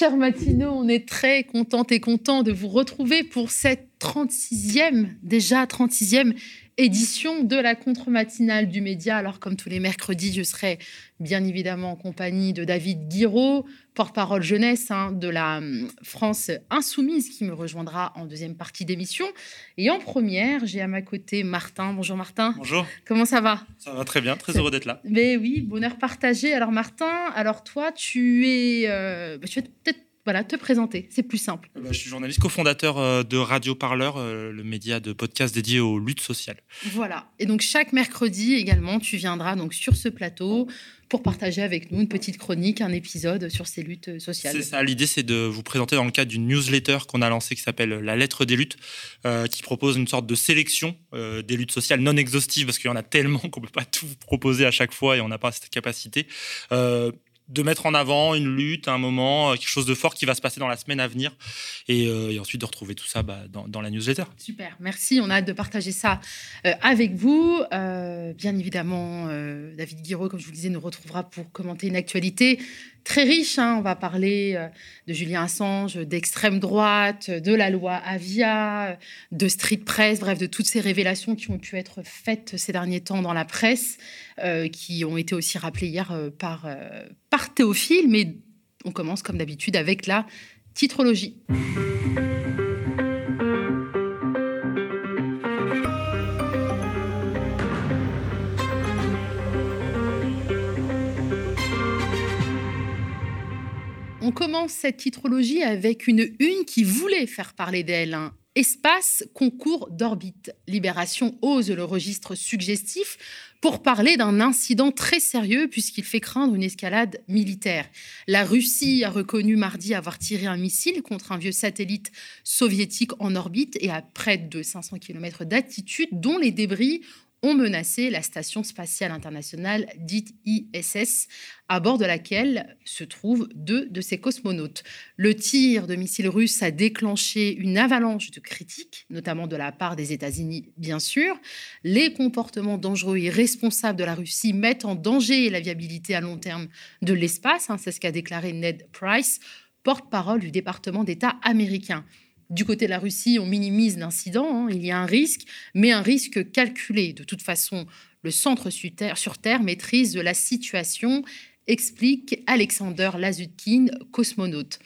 Chers matinaux, on est très contente et content de vous retrouver pour cette 36e, déjà 36e édition de la contre-matinale du média. Alors, comme tous les mercredis, je serai bien évidemment en compagnie de David Guiraud, porte-parole jeunesse hein, de la hum, France Insoumise, qui me rejoindra en deuxième partie d'émission. Et en première, j'ai à ma côté Martin. Bonjour Martin. Bonjour. Comment ça va? Ça va très bien, très heureux d'être là. Mais oui, bonheur partagé. Alors Martin, alors toi, tu es, euh, bah, tu vas peut-être voilà, te présenter, c'est plus simple. Euh, bah, je suis journaliste cofondateur euh, de Radio Parleur, euh, le média de podcast dédié aux luttes sociales. Voilà. Et donc chaque mercredi également, tu viendras donc sur ce plateau pour partager avec nous une petite chronique, un épisode sur ces luttes sociales. C'est ça. L'idée, c'est de vous présenter dans le cadre d'une newsletter qu'on a lancée qui s'appelle La Lettre des luttes, qui propose une sorte de sélection des luttes sociales non exhaustives parce qu'il y en a tellement qu'on peut pas tout proposer à chaque fois et on n'a pas cette capacité de mettre en avant une lutte, un moment, euh, quelque chose de fort qui va se passer dans la semaine à venir, et, euh, ensuite de retrouver tout ça bah, dans, la newsletter. Super, merci. On a hâte de partager ça euh, avec vous. bien évidemment, David Guiraud, comme je vous le disais, nous retrouvera pour commenter une actualité très riche. Hein. On va parler euh, de Julien Assange, d'extrême droite, de la loi Avia, de street press, bref, de toutes ces révélations qui ont pu être faites ces derniers temps dans la presse, euh, qui ont été aussi rappelées hier euh, par, par Théophile. Mais on commence comme d'habitude avec la titrologie. On commence cette titrologie avec une une qui voulait faire parler d'elle. Hein. Espace, concours d'orbite. Libération ose le registre suggestif pour parler d'un incident très sérieux puisqu'il fait craindre une escalade militaire. La Russie a reconnu mardi avoir tiré un missile contre un vieux satellite soviétique en orbite et à près de 500 km d'altitude dont les débris ont menacé la station spatiale internationale dite ISS, à bord de laquelle se trouvent deux de ses cosmonautes. Le tir de missiles russes a déclenché une avalanche de critiques, notamment de la part des États-Unis, bien sûr. Les comportements dangereux et irresponsables de la Russie mettent en danger la viabilité à long terme de l'espace, hein, c'est ce qu'a déclaré Ned Price, porte-parole du département d'État américain. Du côté de la Russie, on minimise l'incident, hein. il y a un risque, mais un risque calculé. De toute façon, le centre sur Terre, maîtrise la situation, explique Alexander Lazutkin, cosmonaute.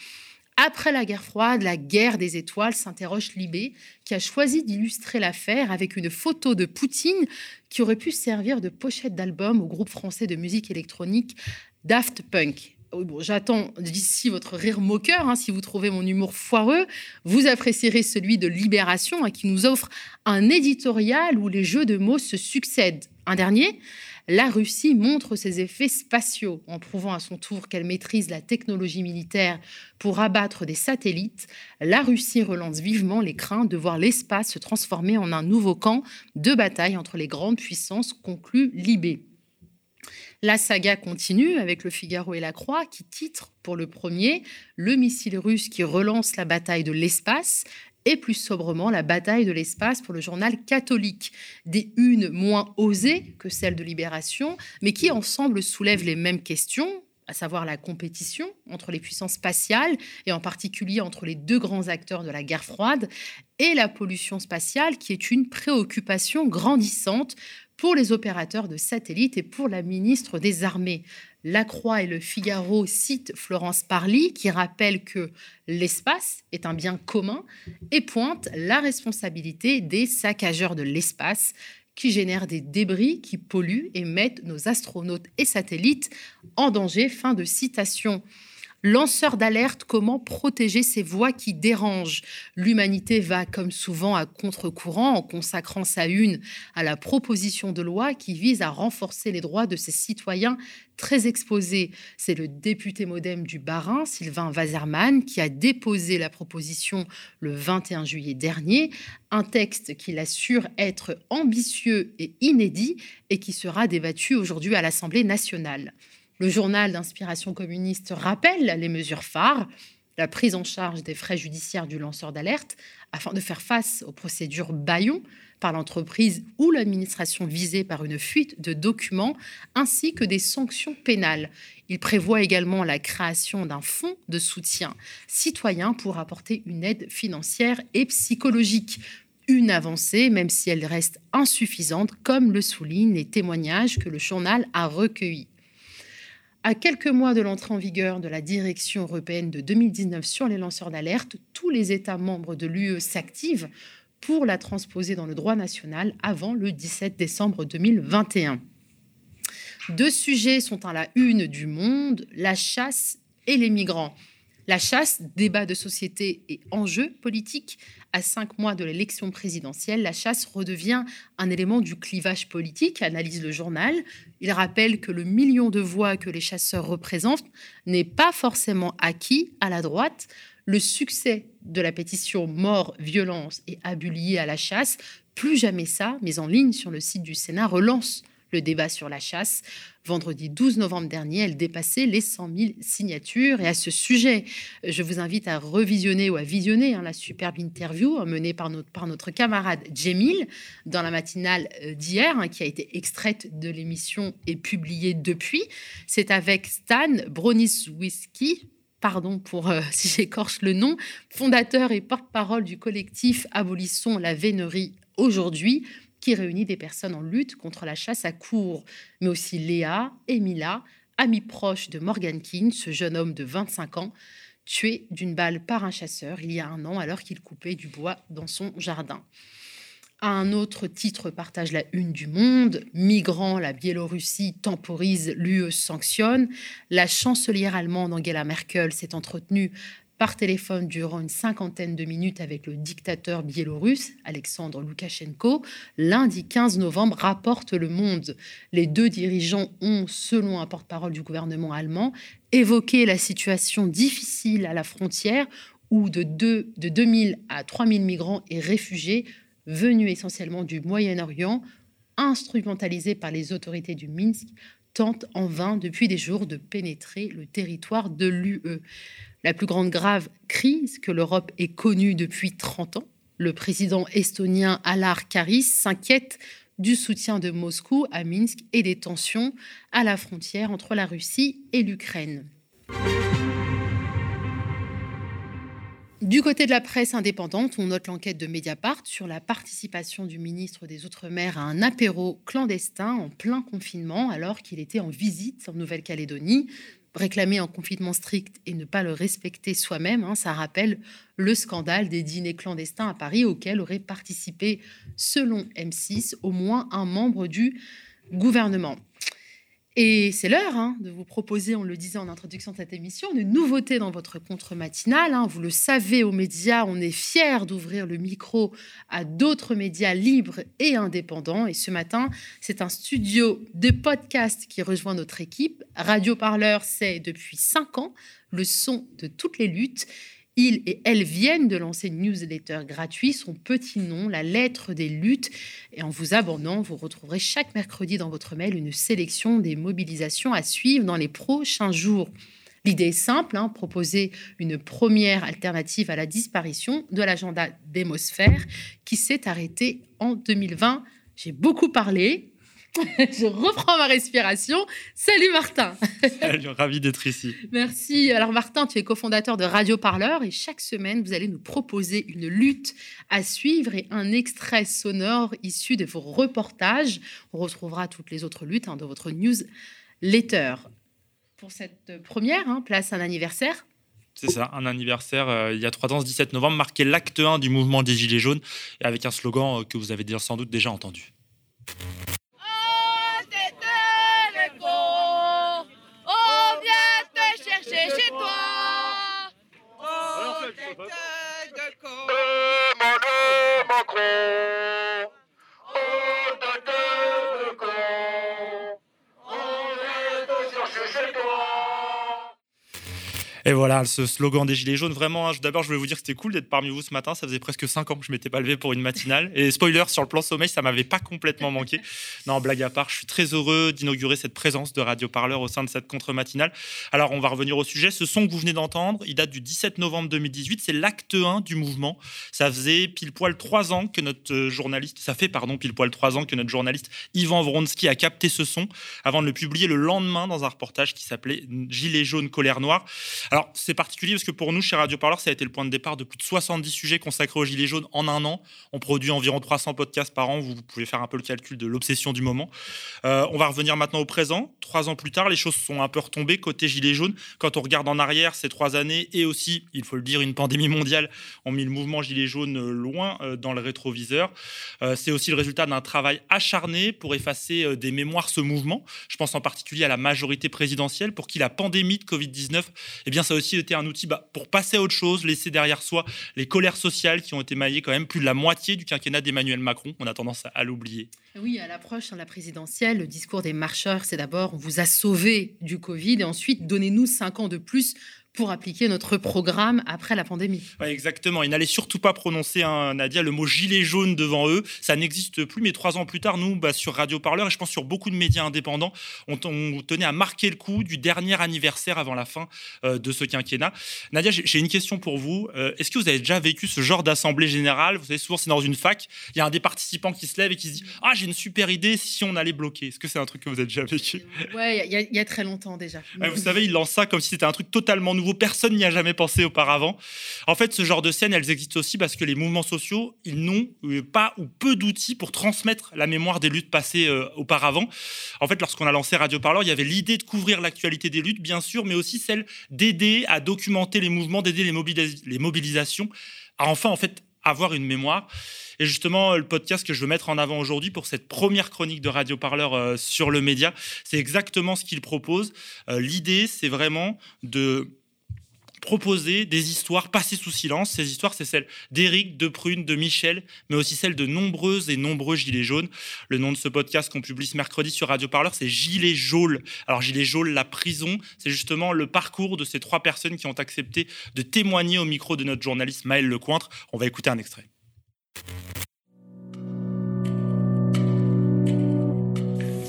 Après la guerre froide, la guerre des étoiles, s'interroge Libé, qui a choisi d'illustrer l'affaire avec une photo de Poutine qui aurait pu servir de pochette d'album au groupe français de musique électronique Daft Punk. J'attends d'ici votre rire moqueur. Hein, si vous trouvez mon humour foireux, vous apprécierez celui de Libération, hein, qui nous offre un éditorial où les jeux de mots se succèdent. Un dernier, la Russie montre ses effets spatiaux en prouvant à son tour qu'elle maîtrise la technologie militaire pour abattre des satellites. La Russie relance vivement les craintes de voir l'espace se transformer en un nouveau camp de bataille entre les grandes puissances, conclut Libé. La saga continue avec le Figaro et la Croix qui titre pour le premier le missile russe qui relance la bataille de l'espace et plus sobrement la bataille de l'espace pour le journal catholique. Des unes moins osées que celles de Libération, mais qui ensemble soulèvent les mêmes questions, à savoir la compétition entre les puissances spatiales, et en particulier entre les deux grands acteurs de la guerre froide, et la pollution spatiale, qui est une préoccupation grandissante pour les opérateurs de satellites et pour la ministre des Armées. La Croix et le Figaro citent Florence Parly qui rappelle que l'espace est un bien commun et pointe la responsabilité des saccageurs de l'espace qui génèrent des débris qui polluent et mettent nos astronautes et satellites en danger. Fin de citation. Lanceur d'alerte, comment protéger ces voix qui dérangent? L'humanité va, comme souvent, à contre-courant en consacrant sa une à la proposition de loi qui vise à renforcer les droits de ses citoyens très exposés. C'est le député modem du Bas-Rhin, Sylvain Wazerman, qui a déposé la proposition le 21 juillet dernier, un texte qu'il assure être ambitieux et inédit et qui sera débattu aujourd'hui à l'Assemblée nationale. Le journal d'inspiration communiste rappelle les mesures phares la prise en charge des frais judiciaires du lanceur d'alerte afin de faire face aux procédures baillons par l'entreprise ou l'administration visée par une fuite de documents, ainsi que des sanctions pénales. Il prévoit également la création d'un fonds de soutien citoyen pour apporter une aide financière et psychologique. Une avancée, même si elle reste insuffisante, comme le soulignent les témoignages que le journal a recueillis. À quelques mois de l'entrée en vigueur de la direction européenne de 2019 sur les lanceurs d'alerte, tous les États membres de l'UE s'activent pour la transposer dans le droit national avant le 17 décembre 2021. Deux sujets sont à la une du monde, la chasse et les migrants. La chasse, débat de société et enjeu politique. À cinq mois de l'élection présidentielle, la chasse redevient un élément du clivage politique, analyse le journal. Il rappelle que le million de voix que les chasseurs représentent n'est pas forcément acquis à la droite. Le succès de la pétition Mort, violence et abus liés à la chasse, plus jamais ça, mise en ligne sur le site du Sénat, relance le débat sur la chasse. Vendredi 12 novembre dernier, elle dépassait les 100 000 signatures. Et à ce sujet, je vous invite à revisionner ou à visionner hein, la superbe interview menée par notre, camarade Jemil dans la matinale euh, d'hier, hein, qui a été extraite de l'émission et publiée depuis. C'est avec Stan Broniswiski, pardon pour euh, si j'écorche le nom, fondateur et porte-parole du collectif Abolissons la vénerie aujourd'hui, qui réunit des personnes en lutte contre la chasse à cours, mais aussi Léa et Mila, amis proches de Morgan King, ce jeune homme de 25 ans, tué d'une balle par un chasseur il y a un an alors qu'il coupait du bois dans son jardin. Un autre titre partage la une du monde. Migrants, la Biélorussie temporise, l'UE sanctionne. La chancelière allemande Angela Merkel s'est entretenue par téléphone durant une cinquantaine de minutes avec le dictateur biélorusse Alexandre Loukachenko. Lundi 15 novembre, rapporte Le Monde. Les deux dirigeants ont, selon un porte-parole du gouvernement allemand, évoqué la situation difficile à la frontière où de, 2, de 2000 à 3000 migrants et réfugiés venus essentiellement du Moyen-Orient, instrumentalisés par les autorités du Minsk, tentent en vain depuis des jours de pénétrer le territoire de l'UE la plus grande grave crise que l'Europe ait connue depuis 30 ans. Le président estonien Alar Karis s'inquiète du soutien de Moscou à Minsk et des tensions à la frontière entre la Russie et l'Ukraine. Du côté de la presse indépendante, on note l'enquête de Mediapart sur la participation du ministre des Outre-mer à un apéro clandestin en plein confinement alors qu'il était en visite en Nouvelle-Calédonie réclamer un confinement strict et ne pas le respecter soi-même, hein, ça rappelle le scandale des dîners clandestins à Paris auquel aurait participé, selon M6, au moins un membre du gouvernement. Et c'est l'heure hein, de vous proposer, on le disait en introduction de cette émission, une nouveauté dans votre contre matinale. Hein. Vous le savez, aux médias, on est fiers d'ouvrir le micro à d'autres médias libres et indépendants. Et ce matin, c'est un studio de podcast qui rejoint notre équipe. Radio Parleur, c'est depuis cinq ans le son de toutes les luttes. Ils et elles viennent de lancer une newsletter gratuite, son petit nom, la lettre des luttes. Et en vous abonnant, vous retrouverez chaque mercredi dans votre mail une sélection des mobilisations à suivre dans les prochains jours. L'idée est simple, hein, proposer une première alternative à la disparition de l'agenda démosphère qui s'est arrêté en 2020. J'ai beaucoup parlé, je reprends ma respiration. Salut Martin. Salut, ravi d'être ici. Merci. Alors Martin, tu es cofondateur de Radio Parleur et chaque semaine, vous allez nous proposer une lutte à suivre et un extrait sonore issu de vos reportages. On retrouvera toutes les autres luttes hein, dans votre newsletter. Pour cette première, hein, place un anniversaire. C'est ça, un anniversaire euh, il y a trois ans, ce 17 novembre, marqué l'acte 1 du mouvement des Gilets jaunes, avec un slogan euh, que vous avez sans doute déjà entendu. vote. Et voilà, ce slogan des Gilets jaunes, vraiment, hein, d'abord, je voulais vous dire que c'était cool d'être parmi vous ce matin. Ça faisait presque cinq ans que je m'étais pas levé pour une matinale. Et spoiler, sur le plan sommeil, ça m'avait pas complètement manqué. Non, blague à part, je suis très heureux d'inaugurer cette présence de Radio Parleur au sein de cette contre-matinale. Alors, on va revenir au sujet. Ce son que vous venez d'entendre, il date du 17 novembre 2018. C'est l'acte 1 du mouvement. Ça faisait pile poil trois ans que notre journaliste, ça fait, pardon, pile poil trois ans que notre journaliste Ivan Vronsky a capté ce son avant de le publier le lendemain dans un reportage qui s'appelait Gilets jaunes, colère noire. Alors, c'est particulier parce que pour nous, chez Radio Parleur, ça a été le point de départ de plus de 70 sujets consacrés aux Gilets jaunes en un an. On produit environ 300 podcasts par an. Vous pouvez faire un peu le calcul de l'obsession du moment. Euh, on va revenir maintenant au présent. Trois ans plus tard, les choses sont un peu retombées côté Gilets jaunes. Quand on regarde en arrière ces trois années et aussi, il faut le dire, une pandémie mondiale ont mis le mouvement Gilets jaunes loin euh, dans le rétroviseur. Euh, c'est aussi le résultat d'un travail acharné pour effacer des mémoires ce mouvement. Je pense en particulier à la majorité présidentielle pour qui la pandémie de Covid-19, eh bien, ça a aussi été un outil bah, pour passer à autre chose, laisser derrière soi les colères sociales qui ont été maillées quand même plus de la moitié du quinquennat d'Emmanuel Macron. On a tendance à, l'oublier. Oui, à l'approche de la présidentielle, le discours des marcheurs, c'est d'abord vous a sauvé du Covid et ensuite donnez-nous cinq ans de plus pour appliquer notre programme après la pandémie. exactement. Ils n'allaient surtout pas prononcer, un Nadia, le mot gilet jaune devant eux. Ça n'existe plus. Mais trois ans plus tard, nous, bah, sur Radio Parleur, et je pense sur beaucoup de médias indépendants, on, tenait à marquer le coup du dernier anniversaire avant la fin euh, de ce quinquennat. Nadia, j'ai une question pour vous. Euh, est-ce que vous avez déjà vécu ce genre d'assemblée générale? Vous savez, souvent, c'est dans une fac. Il y a un des participants qui se lève et qui se dit Ah, j'ai une super idée si on allait bloquer. Est-ce que c'est un truc que vous avez déjà vécu? Ouais, il y, a très longtemps déjà. vous savez, il lance ça comme si c'était un truc totalement nouveau personne n'y a jamais pensé auparavant. En fait, ce genre de scènes, elles existent aussi parce que les mouvements sociaux, ils n'ont euh, pas ou peu d'outils pour transmettre la mémoire des luttes passées euh, auparavant. En fait, lorsqu'on a lancé Radio Parleur, il y avait l'idée de couvrir l'actualité des luttes, bien sûr, mais aussi celle d'aider à documenter les mouvements, d'aider les, mobilisations, à enfin, en fait, avoir une mémoire. Et justement, le podcast que je veux mettre en avant aujourd'hui pour cette première chronique de Radio Parleur euh, sur le média, c'est exactement ce qu'il propose. L'idée, c'est vraiment de proposer des histoires passées sous silence. Ces histoires, c'est celles d'Éric, de Prune, de Michel, mais aussi celles de nombreuses et nombreux Gilets jaunes. Le nom de ce podcast qu'on publie ce mercredi sur Radio Parleur, c'est Gilets jaunes. Alors, Gilets jaunes, la prison, c'est justement le parcours de ces trois personnes qui ont accepté de témoigner au micro de notre journaliste Maël Lecointre. On va écouter un extrait.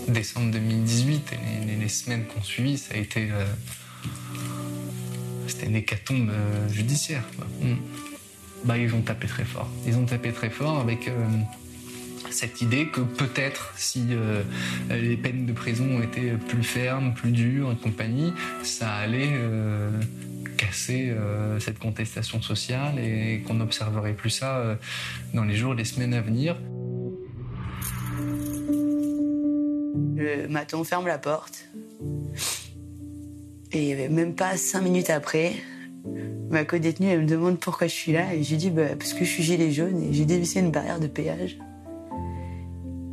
Décembre 2018 et les, semaines qu'on suit, ça a été euh, c'était une hécatombe euh, judiciaire. Mm. Bah, ils ont tapé très fort. Ils ont tapé très fort avec euh, cette idée que peut-être si les peines de prison été plus fermes, plus dures et compagnie, ça allait casser cette contestation sociale et qu'on n'observerait plus ça dans les jours les semaines à venir. Le matin, on ferme la porte. Et même pas cinq minutes après, ma co-détenue, elle me demande pourquoi je suis là. Et j'ai dit, bah, parce que je suis gilet jaune et j'ai dévissé une barrière de péage.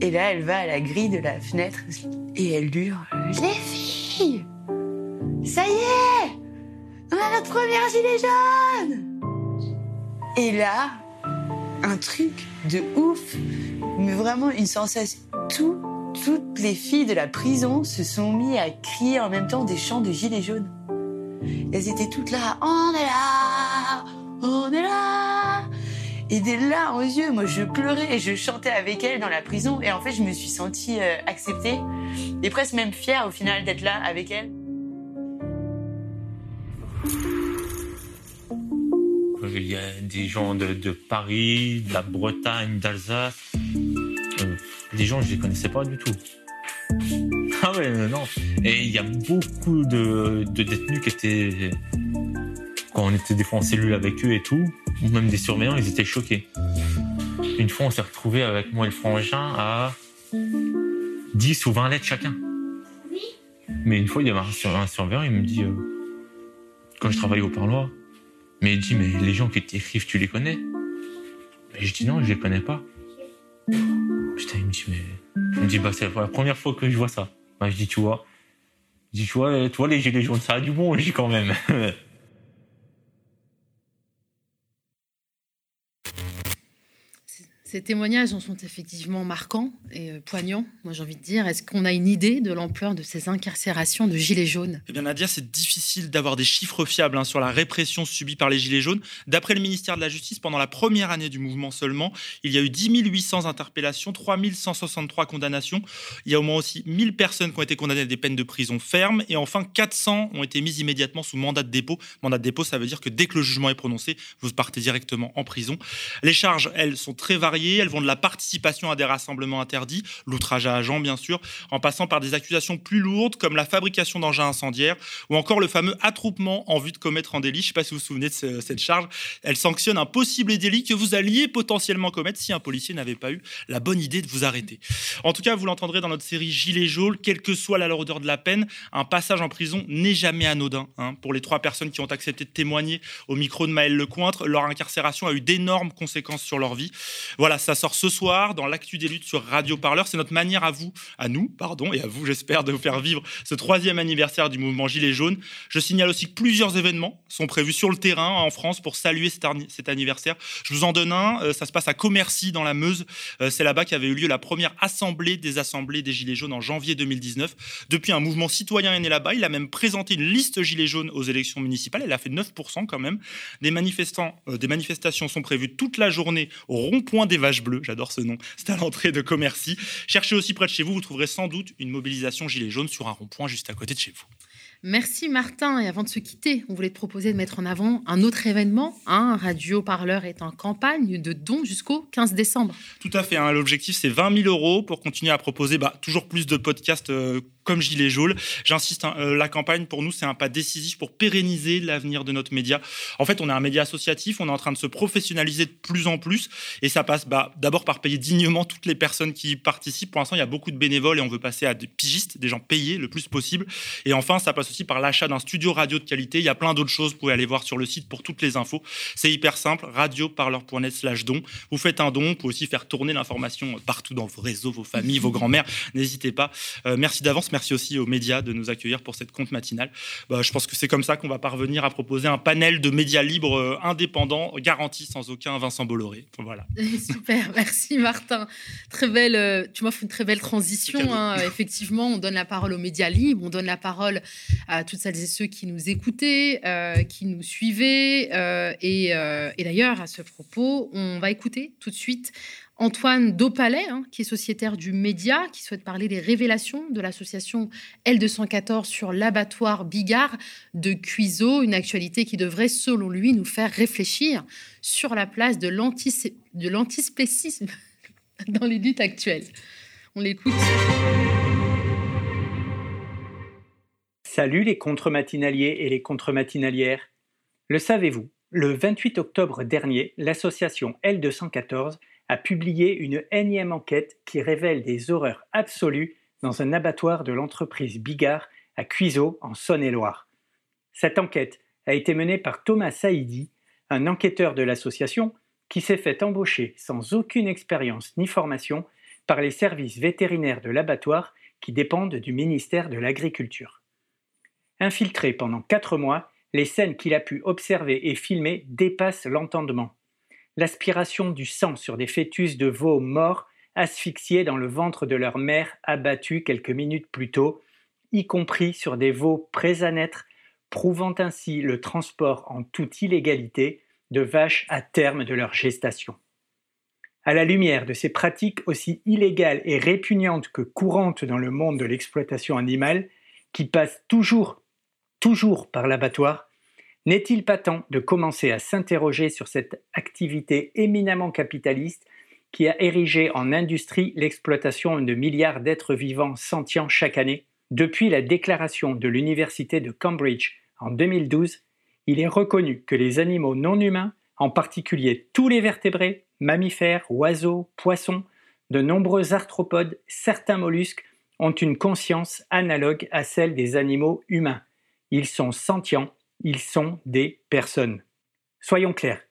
Et là, elle va à la grille de la fenêtre et elle hurle Les filles Ça y est On a notre première gilet jaune Et là, un truc de ouf, mais vraiment une sensation. Tout toutes les filles de la prison se sont mis à crier en même temps des chants de gilets jaunes. Elles étaient toutes là, on est là, on est là. Et des larmes aux yeux, moi je pleurais et je chantais avec elles dans la prison. Et en fait, je me suis sentie euh, acceptée et presque même fière au final d'être là avec elles. Il y a des gens de, de Paris, de la Bretagne, d'Alsace des gens, je les connaissais pas du tout. Ah ouais, non. Et il y a beaucoup de, détenus qui étaient, quand on était des fois en cellule avec eux et tout, ou même des surveillants, ils étaient choqués. Une fois, on s'est retrouvé avec moi et le frangin à 10 ou 20 lettres chacun. Mais une fois, il y avait un, surveillant, il me dit, euh, quand je travaillais au parloir, mais il dit, mais les gens qui t'écrivent, tu les connais? Et je dis, non, je les connais pas. Putain, il me dit, mais. Il me dit, bah, c'est la première fois que je vois ça. Bah, je dis, tu vois. Je dis, tu vois, tu vois les gilets jaunes, ça a du bon, je dis quand même. Ces témoignages sont effectivement marquants et euh, poignants, moi j'ai envie de dire. Est-ce qu'on a une idée de l'ampleur de ces incarcérations de gilets jaunes? Eh bien Nadia, c'est difficile d'avoir des chiffres fiables hein, sur la répression subie par les gilets jaunes. D'après le ministère de la Justice, pendant la première année du mouvement seulement, il y a eu 10 800 interpellations, 3 163 condamnations. Il y a au moins aussi 1000 personnes qui ont été condamnées à des peines de prison ferme et enfin 400 ont été mises immédiatement sous mandat de dépôt. Mandat de dépôt, ça veut dire que dès que le jugement est prononcé, vous partez directement en prison. Les charges, elles, sont très variées elles vont de la participation à des rassemblements interdits, l'outrage à agent bien sûr, en passant par des accusations plus lourdes comme la fabrication d'engins incendiaires ou encore le fameux attroupement en vue de commettre un délit. Je ne sais pas si vous vous souvenez de cette charge. Elle sanctionne un possible délit que vous alliez potentiellement commettre si un policier n'avait pas eu la bonne idée de vous arrêter. En tout cas, vous l'entendrez dans notre série Gilets jaunes, quelle que soit la lourdeur de la peine, un passage en prison n'est jamais anodin. Hein. Pour les trois personnes qui ont accepté de témoigner au micro de Maël Lecointre, leur incarcération a eu d'énormes conséquences sur leur vie. Voilà, ça sort ce soir dans l'actu des luttes sur Radio Parleur. C'est notre manière à vous, à nous, pardon, et à vous, j'espère, de vous faire vivre ce troisième anniversaire du mouvement Gilets jaunes. Je signale aussi que plusieurs événements sont prévus sur le terrain en France pour saluer cet, anniversaire. Je vous en donne un. Euh, ça se passe à Commercy, dans la Meuse. Euh, c'est là-bas qu'avait eu lieu la première assemblée des assemblées des Gilets jaunes en janvier 2019. Depuis, un mouvement citoyen est né là-bas. Il a même présenté une liste Gilets jaunes aux élections municipales. Elle a fait 9% quand même. Des, euh, des manifestations sont prévues toute la journée au rond-point des Vaches Bleues. J'adore ce nom. C'est à l'entrée de Commercy. Cherchez aussi près de chez vous, vous trouverez sans doute une mobilisation gilet jaune sur un rond-point juste à côté de chez vous. Merci Martin. Et avant de se quitter, on voulait te proposer de mettre en avant un autre événement. Hein. Radio Parleur est en campagne de dons jusqu'au 15 décembre. Tout à fait. Hein. L'objectif, c'est 20 000 euros pour continuer à proposer bah, toujours plus de podcasts euh, comme Gilet jaune. J'insiste, hein, euh, la campagne pour nous, c'est un pas décisif pour pérenniser l'avenir de notre média. En fait, on est un média associatif, on est en train de se professionnaliser de plus en plus, et ça passe bah, d'abord par payer dignement toutes les personnes qui participent. Pour l'instant, il y a beaucoup de bénévoles et on veut passer à des pigistes, des gens payés le plus possible. Et enfin, ça passe aussi par l'achat d'un studio radio de qualité. Il y a plein d'autres choses, vous pouvez aller voir sur le site pour toutes les infos. C'est hyper simple, radioparleur.net slash don. Vous faites un don, vous pouvez aussi faire tourner l'information partout dans vos réseaux, vos familles, vos grands-mères. N'hésitez pas. Euh, merci d'avance Merci aussi aux médias de nous accueillir pour cette compte matinale. Bah, je pense que c'est comme ça qu'on va parvenir à proposer un panel de médias libres euh, indépendants, garantis sans aucun Vincent Bolloré. Voilà. Super, merci Martin. Très belle, euh, tu m'offres une très belle transition. Hein. Effectivement, on donne la parole aux médias libres, on donne la parole à toutes celles et ceux qui nous écoutaient, euh, qui nous suivaient. et, et d'ailleurs, à ce propos, on va écouter tout de suite Antoine Dopalais, hein, qui est sociétaire du Média, qui souhaite parler des révélations de l'association L214 sur l'abattoir Bigard de Cuiseau, une actualité qui devrait, selon lui, nous faire réfléchir sur la place de l'antispécisme dans les luttes actuelles. On l'écoute. Salut les contre-matinaliers et les contre-matinalières. Le savez-vous Le 28 octobre dernier, l'association L214 a publié une énième enquête qui révèle des horreurs absolues dans un abattoir de l'entreprise Bigard à Cuiseau, en Saône-et-Loire. Cette enquête a été menée par Thomas Saïdi, un enquêteur de l'association qui s'est fait embaucher sans aucune expérience ni formation par les services vétérinaires de l'abattoir qui dépendent du ministère de l'Agriculture. Infiltré pendant quatre mois, les scènes qu'il a pu observer et filmer dépassent l'entendement l'aspiration du sang sur des fœtus de veaux morts asphyxiés dans le ventre de leur mère abattus quelques minutes plus tôt, y compris sur des veaux prêts à naître, prouvant ainsi le transport en toute illégalité de vaches à terme de leur gestation. À la lumière de ces pratiques aussi illégales et répugnantes que courantes dans le monde de l'exploitation animale, qui passent toujours, toujours par l'abattoir, n'est-il pas temps de commencer à s'interroger sur cette activité éminemment capitaliste qui a érigé en industrie l'exploitation de milliards d'êtres vivants sentients chaque année? Depuis la déclaration de l'Université de Cambridge en 2012, il est reconnu que les animaux non humains, en particulier tous les vertébrés, mammifères, oiseaux, poissons, de nombreux arthropodes, certains mollusques, ont une conscience analogue à celle des animaux humains. Ils sont sentients ils sont des personnes. Soyons clairs,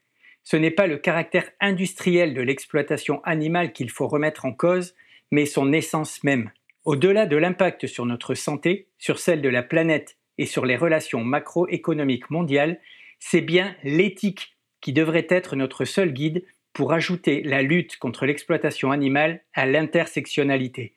ce n'est pas le caractère industriel de l'exploitation animale qu'il faut remettre en cause, mais son essence même. Au-delà de l'impact sur notre santé, sur celle de la planète et sur les relations macroéconomiques mondiales, c'est bien l'éthique qui devrait être notre seul guide pour ajouter la lutte contre l'exploitation animale à l'intersectionnalité.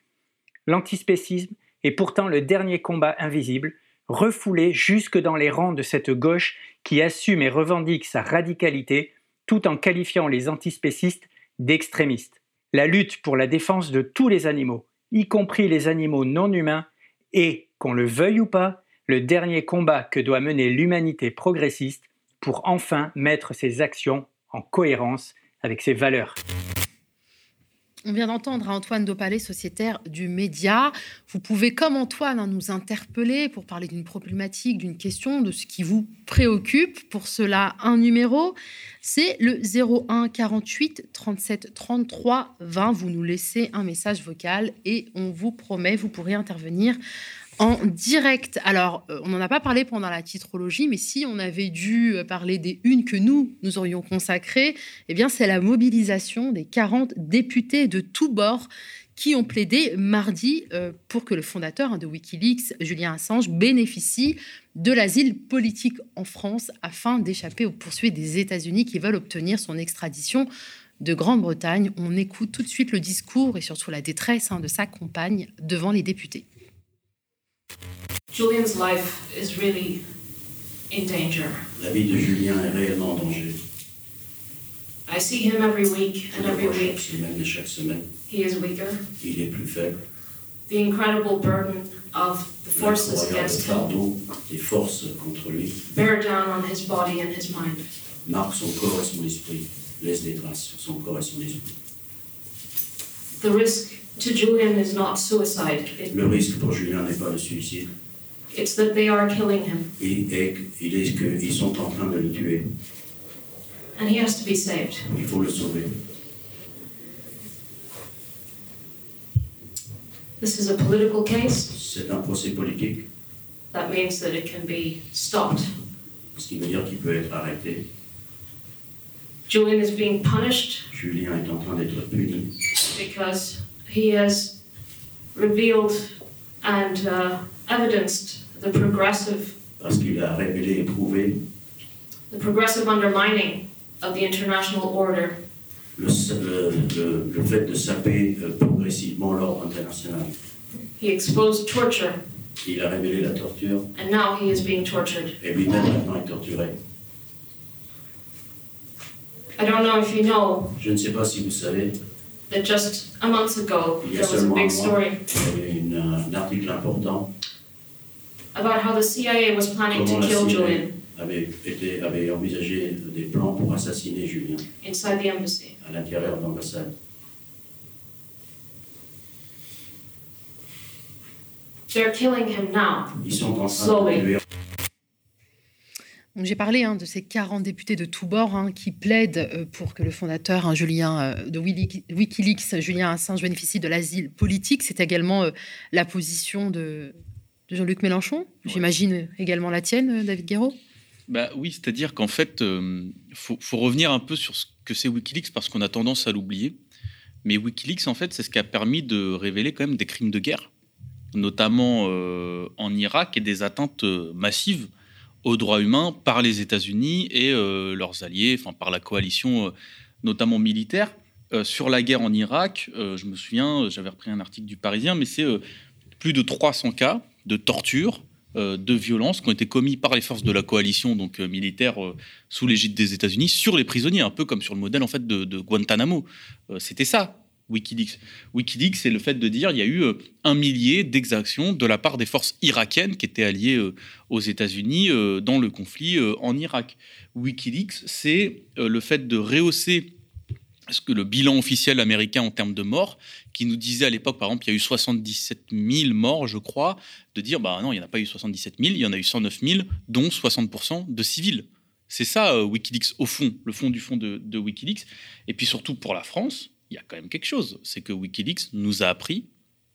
L'antispécisme est pourtant le dernier combat invisible, refoulé jusque dans les rangs de cette gauche qui assume et revendique sa radicalité tout en qualifiant les antispécistes d'extrémistes. La lutte pour la défense de tous les animaux, y compris les animaux non humains, est, qu'on le veuille ou pas, le dernier combat que doit mener l'humanité progressiste pour enfin mettre ses actions en cohérence avec ses valeurs. On vient d'entendre Antoine Dopalé, sociétaire du média. Vous pouvez, comme Antoine, hein, nous interpeller pour parler d'une problématique, d'une question, de ce qui vous préoccupe. Pour cela, un numéro, c'est le 01 48 37 33 20. Vous nous laissez un message vocal et on vous promet, vous pourrez intervenir en direct. Alors, euh, on n'en a pas parlé pendant la titrologie, mais si on avait dû euh, parler des unes que nous, nous aurions consacrées, eh bien, c'est la mobilisation des 40 députés de tous bords qui ont plaidé mardi euh, pour que le fondateur hein, de Wikileaks, Julien Assange, bénéficie de l'asile politique en France afin d'échapper aux poursuites des États-Unis qui veulent obtenir son extradition de Grande-Bretagne. On écoute tout de suite le discours et surtout la détresse hein, de sa compagne devant les députés. Julian's life is really in danger. La vie de Julien est réellement en danger. I see him every week and every week. semaine et chaque semaine. He is weaker. Il est plus faible. The incredible burden of the forces against him des forces contre lui bear down on his body and his mind. marque son corps et son esprit, laisse des traces sur son corps et son esprit. The risk to Julian is not suicide. It- Le risque pour Julien n'est pas le suicide, it's that they are killing him il est, il est qu'ils sont en train de le tuer. and he has to be saved. Il faut le sauver. This is a political case. C'est un procès politique, That means that it can be stopped. ce qui veut dire qu'il peut être arrêté. Julian is being punished Julien est en train d'être puni because he has revealed and uh, evidenced the progressive, parce qu'il a révélé et prouvé the progressive undermining of the international order le, le, le- fait de saper euh, progressivement l'ordre international. He exposed torture, Il a révélé la torture and now he is being tortured. et lui-même maintenant est torturé. I don't know if you know Je ne sais pas si vous savez, that just a month ago il y a there was a big story il y une, uh, un article important about how the CIA was planning comment to kill Julian avait, été, avait envisagé des plans pour assassiner Julien inside the embassy. à l'intérieur de l'ambassade. They're killing him now. Ils sont en train Slowly. de J'ai parlé hein, de ces 40 députés de tous bords hein, qui plaident euh, pour que le fondateur hein, Julien, euh, de Wiki- Wikileaks, Julien Assange, bénéficie de l'asile politique. C'est également euh, la position de, de Jean-Luc Mélenchon. J'imagine également la tienne, David Guéraud. Bah oui, c'est-à-dire qu'en fait, il faut, faut revenir un peu sur ce que c'est Wikileaks parce qu'on a tendance à l'oublier. Mais Wikileaks, en fait, c'est ce qui a permis de révéler quand même des crimes de guerre, notamment en Irak et des atteintes massives aux droits humains par les États-Unis et euh, leurs alliés, enfin par la coalition, euh, notamment militaire. Euh, sur la guerre en Irak, je me souviens, j'avais repris un article du Parisien, mais c'est plus de 300 cas de torture, de violences qui ont été commis par les forces de la coalition donc militaire sous l'égide des États-Unis sur les prisonniers, un peu comme sur le modèle en fait de, Guantanamo. C'était ça. WikiLeaks. WikiLeaks, c'est le fait de dire il y a eu euh, un millier d'exactions de la part des forces irakiennes qui étaient alliées euh, aux États-Unis euh, dans le conflit en Irak. WikiLeaks, c'est le fait de rehausser ce que le bilan officiel américain en termes de morts, qui nous disait à l'époque, par exemple, il y a eu 77 000 morts, je crois, de dire, bah non, il n'y en a pas eu 77 000, il y en a eu 109 000, dont 60% de civils. C'est ça, Wikileaks, au fond, le fond du fond de, de Wikileaks. Et puis surtout pour la France, il y a quand même quelque chose. C'est que Wikileaks nous a appris,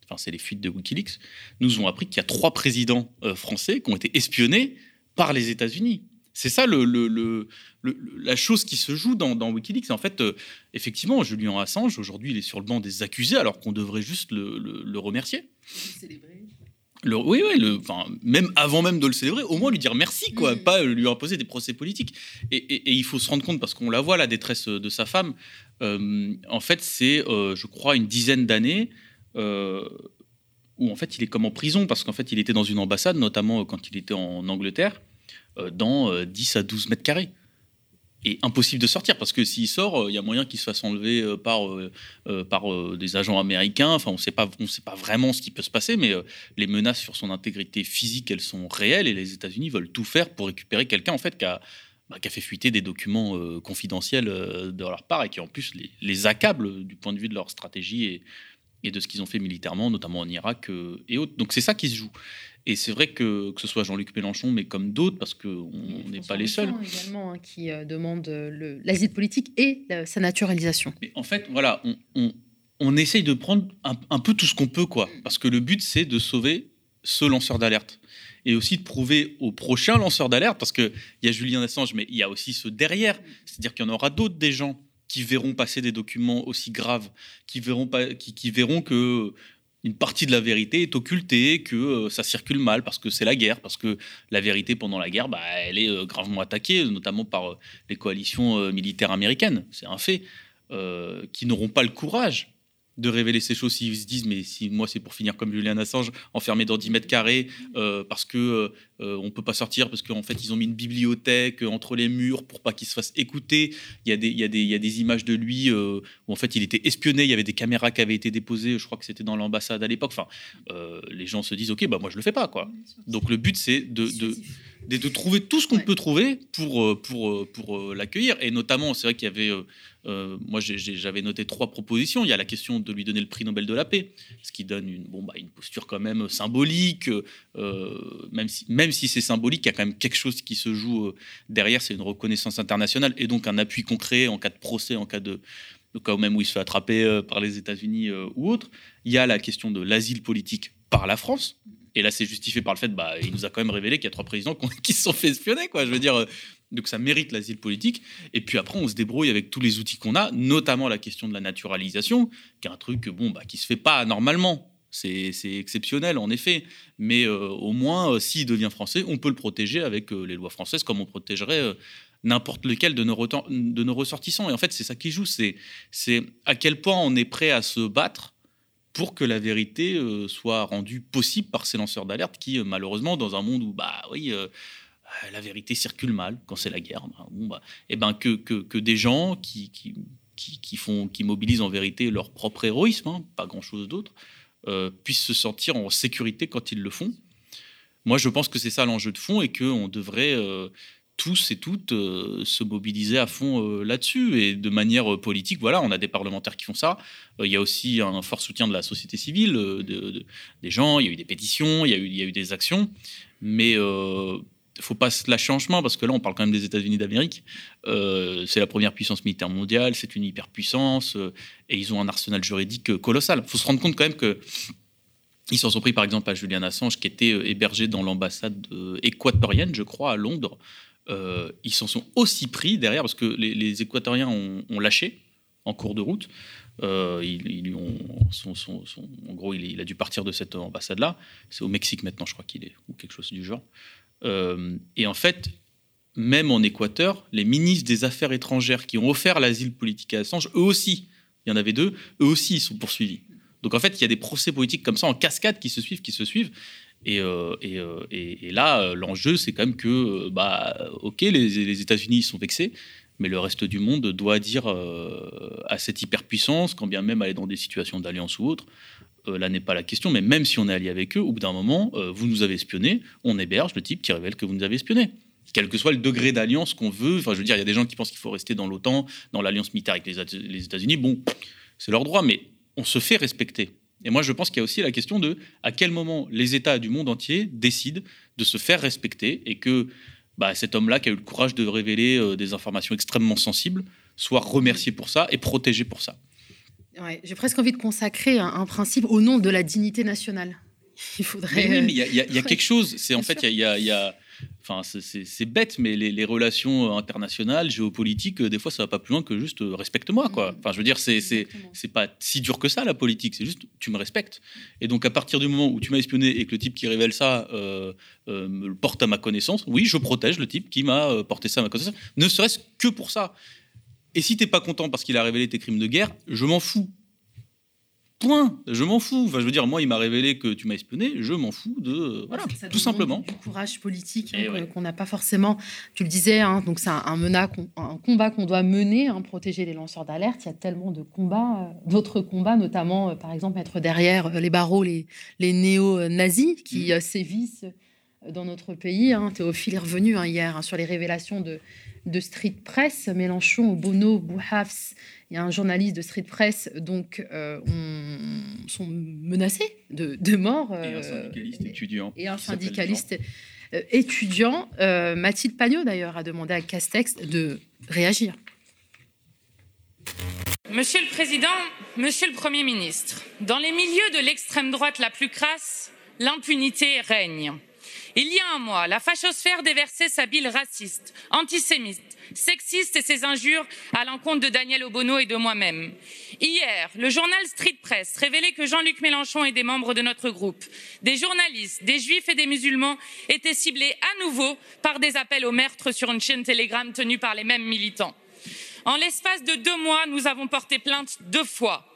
enfin, c'est les fuites de Wikileaks, nous ont appris qu'il y a trois présidents euh, français qui ont été espionnés par les États-Unis. C'est ça le, la chose qui se joue dans, Wikileaks. En fait, euh, effectivement, Julian Assange, aujourd'hui, il est sur le banc des accusés, alors qu'on devrait juste le, remercier. Le, oui, oui, le, enfin, même avant même de le célébrer, au moins lui dire merci, quoi, Mm. pas lui imposer des procès politiques. Et, et- et il faut se rendre compte, parce qu'on la voit, la détresse de sa femme, euh, en fait, c'est, euh, je crois, une dizaine d'années euh, où, en fait, il est comme en prison, parce qu'en fait, il était dans une ambassade, notamment quand il était en Angleterre, dans euh, 10 à 12 mètres carrés. Et impossible de sortir, parce que s'il sort, euh, il y a moyen qu'il se fasse enlever euh, par, euh, par des agents américains. Enfin, on ne sait pas, on sait pas vraiment ce qui peut se passer, mais les menaces sur son intégrité physique, elles sont réelles et les États-Unis veulent tout faire pour récupérer quelqu'un en fait qui a, bah, qui a fait fuiter des documents confidentiels de leur part et qui en plus les, les accable du point de vue de leur stratégie et, et de ce qu'ils ont fait militairement, notamment en Irak et autres. Donc c'est ça qui se joue. Et c'est vrai que que ce soit Jean-Luc Mélenchon, mais comme d'autres, parce qu'on n'est pas les seuls. Également, hein, qui euh, demande euh, le- l'asile politique et la- sa naturalisation. Mais en fait, voilà, on, on, on essaye de prendre un, un peu tout ce qu'on peut, quoi. Parce que le but, c'est de sauver ce lanceur d'alerte. Et aussi de prouver aux prochains lanceurs d'alerte, parce qu'il y a Julien Assange, mais il y a aussi ceux derrière. C'est-à-dire qu'il y en aura d'autres des gens qui verront passer des documents aussi graves, qui verront, pas, qui, qui verront que une partie de la vérité est occultée, que euh, ça circule mal parce que c'est la guerre, parce que la vérité pendant la guerre, bah, elle est euh, gravement attaquée, notamment par euh, les coalitions militaires américaines. C'est un fait. Qui n'auront pas le courage de révéler ces choses s'ils se disent mais si moi c'est pour finir comme Julian Assange enfermé dans 10 mètres carrés euh, parce que euh, on peut pas sortir parce qu'en fait ils ont mis une bibliothèque euh, entre les murs pour pas qu'il se fasse écouter. Il y a des il y a des il y a des images de lui euh, où en fait il était espionné. Il y avait des caméras qui avaient été déposées. Je crois que c'était dans l'ambassade à l'époque. Enfin les gens se disent ok bah moi je le fais pas quoi. Donc le but c'est de, de de, de trouver tout ce qu'on Ouais. peut trouver pour, euh, pour, euh, pour euh, l'accueillir. Et notamment, c'est vrai qu'il y avait, euh, moi j'avais noté trois propositions. Il y a la question de lui donner le prix Nobel de la paix, ce qui donne une, bon, bah, une posture quand même symbolique, euh, même si, même si c'est symbolique, il y a quand même quelque chose qui se joue derrière, c'est une reconnaissance internationale et donc un appui concret en cas de procès, en cas de, cas même où il se fait attraper par les États-Unis ou autre. Il y a la question de l'asile politique par la France. Et là, c'est justifié par le fait, bah, il nous a quand même révélé qu'il y a trois présidents qui se sont fait espionner, quoi. Je veux dire, euh, donc ça mérite l'asile politique. Et puis après, on se débrouille avec tous les outils qu'on a, notamment la question de la naturalisation, qui est un truc, bon, bah, qui se fait pas normalement. C'est exceptionnel, en effet. Mais euh, au moins, euh, s'il devient français, on peut le protéger avec les lois françaises, comme on protégerait n'importe lequel de nos, ressortissants. Et en fait, c'est ça qui joue. C'est à quel point on est prêt à se battre pour que la vérité euh, soit rendue possible par ces lanceurs d'alerte qui, euh, malheureusement, dans un monde où, bah oui, euh, la vérité circule mal quand c'est la guerre, bah, bon, bah, eh ben, que, que, que des gens qui, qui, qui, font, qui mobilisent en vérité leur propre héroïsme, hein, pas grand-chose d'autre, puissent se sentir en sécurité quand ils le font. Moi, je pense que c'est ça l'enjeu de fond et qu'on devrait tous et toutes euh, se mobiliser à fond euh, là-dessus. Et de manière euh, politique, voilà, on a des parlementaires qui font ça. Il y a aussi un fort soutien de la société civile, de- de- des gens. Il y a eu des pétitions, il y a eu, des actions. Mais ne faut pas se lâcher en chemin parce que là, on parle quand même des États-Unis d'Amérique. C'est la première puissance militaire mondiale, c'est une hyperpuissance et ils ont un arsenal juridique colossal. Il faut se rendre compte quand même que ils s'en sont pris par exemple à Julian Assange qui était hébergé dans l'ambassade équatorienne, je crois, à Londres. Euh, ils s'en sont aussi pris derrière parce que les, Équatoriens ont, lâché en cours de route. Euh, ils, ils ont, son- en gros, il a dû partir de cette ambassade-là. C'est au Mexique maintenant, je crois qu'il est, ou quelque chose du genre. Euh, et en fait, même en Équateur, les ministres des Affaires étrangères qui ont offert l'asile politique à Assange, eux aussi, il y en avait deux, eux aussi, ils sont poursuivis. Donc en fait, il y a des procès politiques comme ça en cascade qui se suivent, qui se suivent. Et, euh, euh, et- là, euh, l'enjeu, c'est quand même que, bah, ok, les, États-Unis sont vexés, mais le reste du monde doit dire à cette hyperpuissance, quand bien même elle est dans des situations d'alliance ou autre, là n'est pas la question, mais même si on est allié avec eux, au bout d'un moment, vous nous avez espionnés, on héberge le type qui révèle que vous nous avez espionnés. Quel que soit le degré d'alliance qu'on veut, enfin, je veux dire, il y a des gens qui pensent qu'il faut rester dans l'OTAN, dans l'alliance militaire avec les États-Unis. Bon, c'est leur droit, mais on se fait respecter. Et moi, je pense qu'il y a aussi la question de à quel moment les États du monde entier décident de se faire respecter et que bah, cet homme-là, qui a eu le courage de révéler euh, des informations extrêmement sensibles, soit remercié pour ça et protégé pour ça. Ouais, J'ai presque envie de consacrer un, un principe au nom de la dignité nationale. Il faudrait. Oui, il y a, y y Ouais. quelque chose. C'est en fait, il y a, il y a- il y a- Enfin, c'est bête, mais les, relations internationales, géopolitiques, des fois, ça va pas plus loin que juste respecte-moi, quoi. Mm. Enfin, je veux dire, c'est c'est pas si dur que ça la politique. C'est juste tu me respectes. Et donc, à partir du moment où tu m'as espionné et que le type qui révèle ça euh, euh, me le porte à ma connaissance, oui, je protège le type qui m'a euh, porté ça à ma connaissance, ne serait-ce que pour ça. Et si t'es pas content parce qu'il a révélé tes crimes de guerre, je m'en fous. Point. Je m'en fous. Enfin, je veux dire, moi, il m'a révélé que tu m'as espionné. Je m'en fous de voilà, tout simplement. Du, courage politique hein, qu'on n'a pas forcément. Tu le disais, hein, donc c'est un, un, un, combat qu'on doit mener, hein, protéger les lanceurs d'alerte. Il y a tellement de combats, euh, d'autres combats, notamment, euh, par exemple, être derrière euh, les barreaux, les, les néo-nazis qui mm. sévissent dans notre pays. Théophile est revenu hier sur les révélations de, de Street Press, Mélenchon, Bono, Bouhafs il y a un journaliste de Street Press, donc, euh, on, sont menacés de, de mort. et un euh, syndicaliste étudiant. Et un syndicaliste euh, étudiant. Mathilde Pagnot, d'ailleurs, a demandé à Castex de réagir. Monsieur le Président, Monsieur le Premier ministre, dans les milieux de l'extrême droite la plus crasse, l'impunité règne. Il y a un mois, la fachosphère déversait sa bile raciste, antisémite, sexiste et ses injures à l'encontre de Daniel Obono et de moi-même. Hier, le journal Street Press révélait que Jean-Luc Mélenchon et des membres de notre groupe, des journalistes, des juifs et des musulmans étaient ciblés à nouveau par des appels au meurtre sur une chaîne Telegram tenue par les mêmes militants. En l'espace de deux mois, nous avons porté plainte deux fois.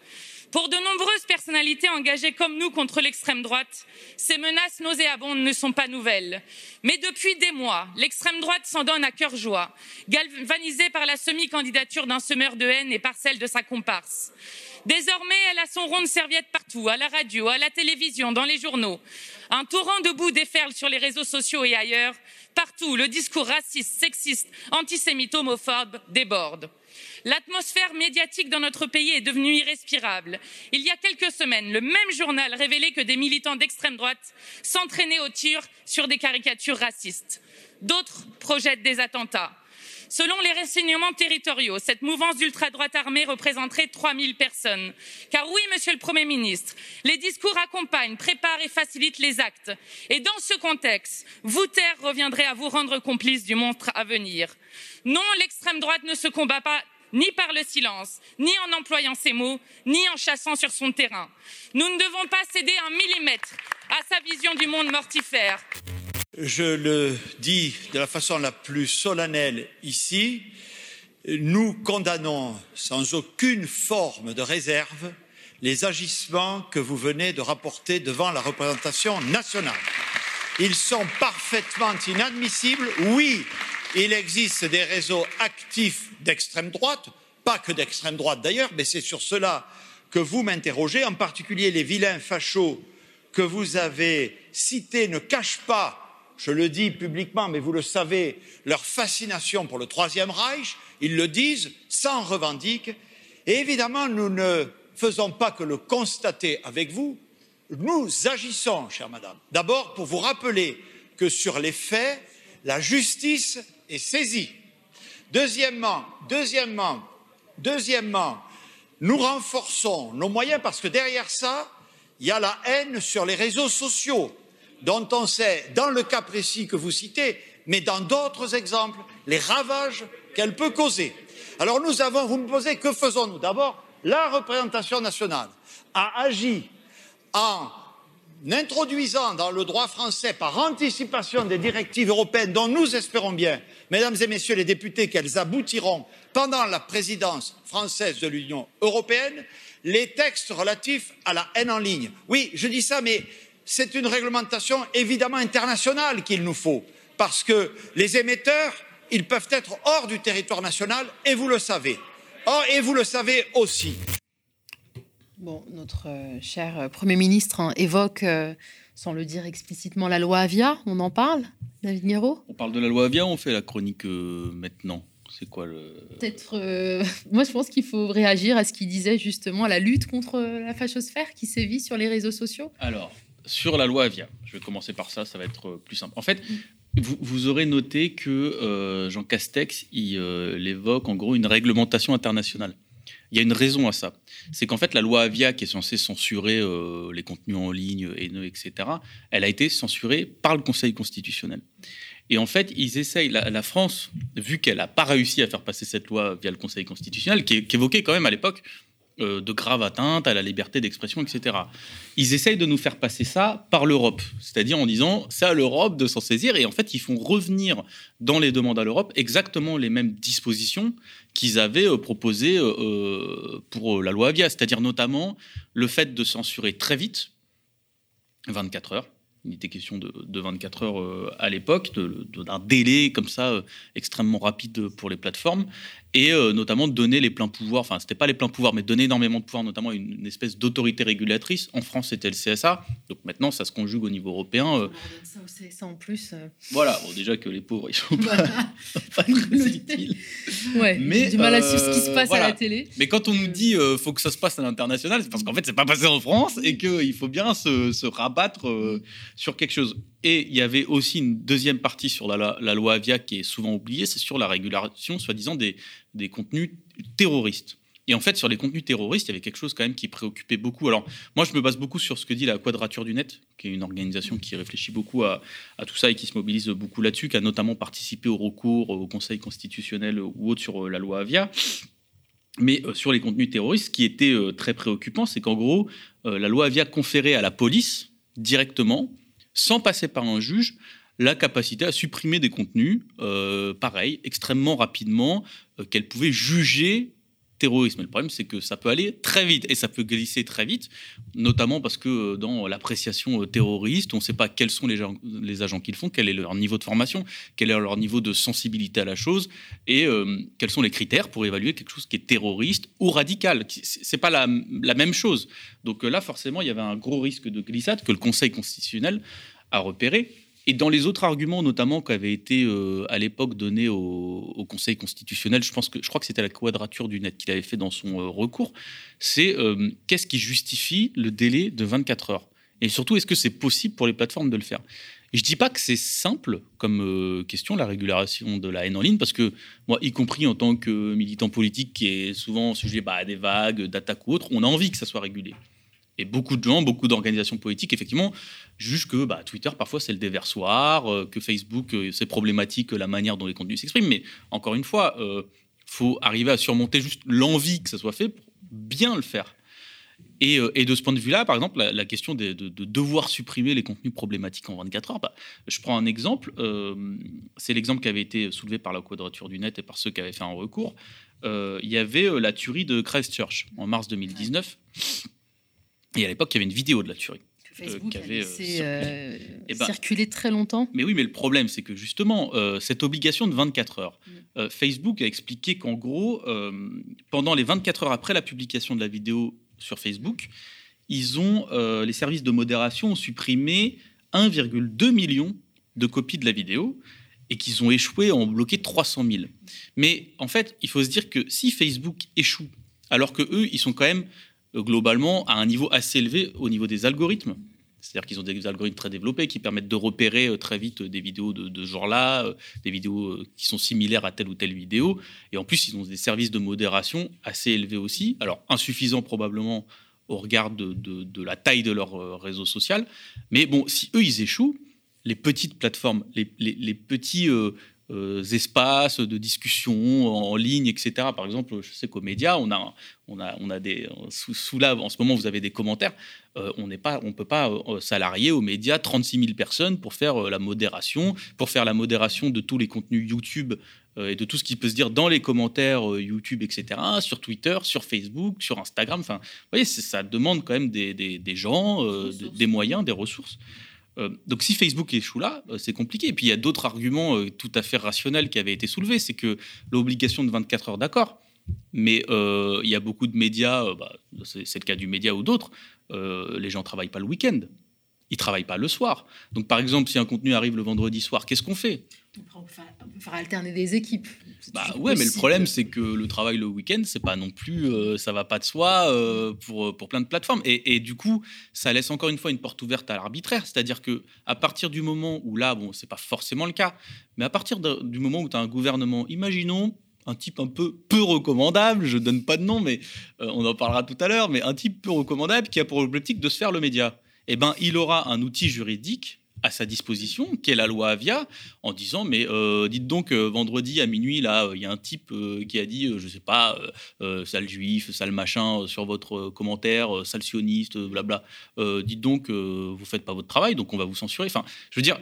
Pour de nombreuses personnalités engagées comme nous contre l'extrême droite, ces menaces nauséabondes ne sont pas nouvelles. Mais depuis des mois, l'extrême droite s'en donne à cœur joie, galvanisée par la semi-candidature d'un semeur de haine et par celle de sa comparse. Désormais, elle a son rond de serviette partout, à la radio, à la télévision, dans les journaux. Un torrent de boue déferle sur les réseaux sociaux et ailleurs. Partout, le discours raciste, sexiste, antisémite, homophobe déborde. L'atmosphère médiatique dans notre pays est devenue irrespirable. Il y a quelques semaines, le même journal révélait que des militants d'extrême droite s'entraînaient au tir sur des caricatures racistes. D'autres projettent des attentats. Selon les renseignements territoriaux, cette mouvance d'ultra-droite armée représenterait 3000 personnes. Car oui, monsieur le Premier ministre, les discours accompagnent, préparent et facilitent les actes. Et dans ce contexte, vous taire reviendrait à vous rendre complice du monstre à venir. Non, l'extrême droite ne se combat pas ni par le silence, ni en employant ses mots, ni en chassant sur son terrain. Nous ne devons pas céder un millimètre à sa vision du monde mortifère. Je le dis de la façon la plus solennelle ici, nous condamnons sans aucune forme de réserve les agissements que vous venez de rapporter devant la représentation nationale. Ils sont parfaitement inadmissibles. Oui, il existe des réseaux actifs d'extrême droite, pas que d'extrême droite d'ailleurs, mais c'est sur cela que vous m'interrogez, en particulier les vilains fachos que vous avez cités. Ne cachent pas, je le dis publiquement, mais vous le savez, leur fascination pour le Troisième Reich, ils le disent, sans revendique, et évidemment, nous ne faisons pas que le constater avec vous, nous agissons, chère madame, d'abord pour vous rappeler que sur les faits, la justice est saisie. Deuxièmement, deuxièmement, deuxièmement, nous renforçons nos moyens parce que derrière ça, il y a la haine sur les réseaux sociaux, dont on sait, dans le cas précis que vous citez, mais dans d'autres exemples, les ravages qu'elle peut causer. Alors nous avons, vous me posez, que faisons-nous D'abord, la représentation nationale a agi en introduisant dans le droit français par anticipation des directives européennes dont nous espérons bien, mesdames et messieurs les députés, qu'elles aboutiront pendant la présidence française de l'Union européenne, les textes relatifs à la haine en ligne. Oui, je dis ça, mais c'est une réglementation évidemment internationale qu'il nous faut, parce que les émetteurs, ils peuvent être hors du territoire national, et vous le savez. Oh, et vous le savez aussi. Bon, notre euh, cher euh, Premier ministre hein, évoque, euh, sans le dire explicitement, la loi Avia. On en parle, David Niro On parle de la loi Avia, on fait la chronique maintenant? C'est quoi le. Peut-être. moi, je pense qu'il faut réagir à ce qu'il disait justement, à la lutte contre la fachosphère qui sévit sur les réseaux sociaux. Alors, sur la loi Avia, je vais commencer par ça, ça va être plus simple. En fait, mm. vous, aurez noté que Jean Castex, il, il, évoque en gros une réglementation internationale. Il y a une raison à ça. C'est qu'en fait, la loi Avia, qui est censée censurer euh, les contenus en ligne, haineux, etc., elle a été censurée par le Conseil constitutionnel. Et en fait, ils essayent, la, France, vu qu'elle n'a pas réussi à faire passer cette loi via le Conseil constitutionnel, qui, évoquait quand même à l'époque euh, de graves atteintes à la liberté d'expression, etc. Ils essayent de nous faire passer ça par l'Europe, c'est-à-dire en disant c'est à l'Europe de s'en saisir, et en fait ils font revenir dans les demandes à l'Europe exactement les mêmes dispositions qu'ils avaient euh, proposées euh, pour la loi Avia, c'est-à-dire notamment le fait de censurer très vite, 24 heures, il était question de, 24 heures à l'époque, d'un délai comme ça extrêmement rapide pour les plateformes, et euh, notamment de donner les pleins pouvoirs, enfin c'était pas les pleins pouvoirs, mais donner énormément de pouvoirs, notamment une, une espèce d'autorité régulatrice. En France c'était le CSA, donc maintenant ça se conjugue au niveau européen. On ça au CSA en plus. Voilà, bon, déjà que les pauvres ils sont pas, pas très utiles. Ouais, mais du mal à suivre ce qui se passe à la télé. Mais quand on nous dit faut que ça se passe à l'international, c'est parce qu'en fait c'est pas passé en France et qu'il faut bien se, se rabattre sur quelque chose. Et il y avait aussi une deuxième partie sur la, loi Avia qui est souvent oubliée, c'est sur la régulation, soi-disant, des, des contenus terroristes. Et en fait, sur les contenus terroristes, il y avait quelque chose quand même qui préoccupait beaucoup. Alors, moi, je me base beaucoup sur ce que dit la Quadrature du Net, qui est une organisation qui réfléchit beaucoup à, tout ça et qui se mobilise beaucoup là-dessus, qui a notamment participé au recours au Conseil constitutionnel ou autre sur euh, la loi Avia. Mais euh, sur les contenus terroristes, ce qui était euh, très préoccupant, c'est qu'en gros, la loi Avia conférait à la police directement sans passer par un juge, la capacité à supprimer des contenus, euh, pareil, extrêmement rapidement, euh, qu'elle pouvait juger terrorisme. le problème, c'est que ça peut aller très vite et ça peut glisser très vite, notamment parce que euh, dans l'appréciation terroriste, on ne sait pas quels sont les, gens, les agents qu'ils font, quel est leur niveau de formation, quel est leur niveau de sensibilité à la chose et quels sont les critères pour évaluer quelque chose qui est terroriste ou radical. C'est pas la, même chose. Donc là, forcément, il y avait un gros risque de glissade que le Conseil constitutionnel a repéré. Et dans les autres arguments, notamment qui avaient été euh, à l'époque donnés au, Conseil constitutionnel, je pense que je crois que c'était la quadrature du net qu'il avait fait dans son euh, recours, c'est euh, qu'est-ce qui justifie le délai de 24 heures? Et surtout, est-ce que c'est possible pour les plateformes de le faire? Je dis pas que c'est simple comme question la régulation de la haine en ligne parce que moi, y compris en tant que militant politique qui est souvent sujet bah, à des vagues, d'attaques ou autres, on a envie que ça soit régulé. Et beaucoup de gens, beaucoup d'organisations politiques, effectivement, jugent que bah, Twitter, parfois, c'est le déversoir, euh, que Facebook, euh, c'est problématique euh, la manière dont les contenus s'expriment. Mais encore une fois, il faut arriver à surmonter juste l'envie que ça soit fait pour bien le faire. Et, de ce point de vue-là, par exemple, la, question de, devoir supprimer les contenus problématiques en 24 heures, bah, je prends un exemple. c'est l'exemple qui avait été soulevé par la Quadrature du Net et par ceux qui avaient fait un recours. Il y avait la tuerie de Christchurch en mars 2019. Et à l'époque, il y avait une vidéo de la tuerie. Facebook qui avait euh, eh ben, circulé très longtemps. Mais oui, mais le problème, c'est que justement, euh, cette obligation de 24 heures, mm. euh, Facebook a expliqué qu'en gros, pendant les 24 heures après la publication de la vidéo sur Facebook, ils ont, les services de modération ont supprimé 1,2 million de copies de la vidéo et qu'ils ont échoué à en bloquer 300 000. Mais en fait, il faut se dire que si Facebook échoue, alors que eux, ils sont quand même globalement à un niveau assez élevé au niveau des algorithmes. C'est-à-dire qu'ils ont des algorithmes très développés qui permettent de repérer euh, très vite des vidéos de, ce genre-là, euh, des vidéos euh, qui sont similaires à telle ou telle vidéo. Et en plus, ils ont des services de modération assez élevés aussi. Alors, insuffisants probablement au regard de, la taille de leur réseau social. Mais bon, si eux, ils échouent, les petites plateformes, les, petits euh, espaces de discussion en ligne, etc. Par exemple, je sais qu'aux médias, on a, on a, on a des sous, sous là, en ce moment, vous avez des commentaires. Euh, on n'est pas, on peut pas euh, salarier aux médias 36 000 personnes pour faire la modération, pour faire la modération de tous les contenus YouTube et de tout ce qui peut se dire dans les commentaires YouTube, etc. Sur Twitter, sur Facebook, sur Instagram. Enfin, vous voyez, ça demande quand même des, des, des gens, des moyens, des ressources. Euh, donc si Facebook échoue là, euh, c'est compliqué. Et puis il y a d'autres arguments euh, tout à fait rationnels qui avaient été soulevés. C'est que l'obligation de 24 heures, d'accord, mais il y a beaucoup de médias, bah, c'est le cas du média ou d'autres, les gens ne travaillent pas le week-end. Ils travaillent pas le soir. Donc, par exemple, si un contenu arrive le vendredi soir, qu'est-ce qu'on fait? On peut, faire, alterner des équipes. Bah ouais, mais le problème c'est que le travail le week-end, c'est pas non plus, euh, ça va pas de soi euh, pour pour plein de plateformes. Et, et, du coup, ça laisse encore une fois une porte ouverte à l'arbitraire. C'est-à-dire que à partir du moment où là, bon, c'est pas forcément le cas, mais à partir du moment où tu as un gouvernement, imaginons un type un peu peu recommandable, je donne pas de nom, mais euh, on en parlera tout à l'heure, mais un type peu recommandable qui a pour objectif de se faire le média eh ben, il aura un outil juridique à sa disposition, qui est la loi Avia, en disant mais euh, dites donc euh, vendredi à minuit là, il y a un type euh, qui a dit je sais pas sale juif, sale machin sur votre commentaire, sale sioniste, blabla. dites donc vous faites pas votre travail, donc on va vous censurer. Enfin, je veux dire,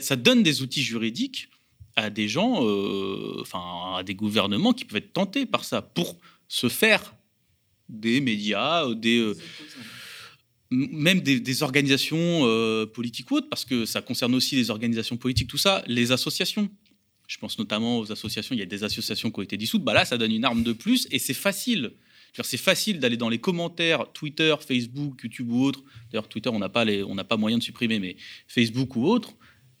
ça donne des outils juridiques à des gens, enfin à des gouvernements qui peuvent être tentés par ça pour se faire des médias, des même des, organisations euh, politiques ou autres, parce que ça concerne aussi les organisations politiques, tout ça, les associations. Je pense notamment aux associations, il y a des associations qui ont été dissoutes, bah là, ça donne une arme de plus et c'est facile. C'est facile d'aller dans les commentaires Twitter, Facebook, YouTube ou autre. D'ailleurs, Twitter, on n'a pas, pas moyen de supprimer, mais Facebook ou autre,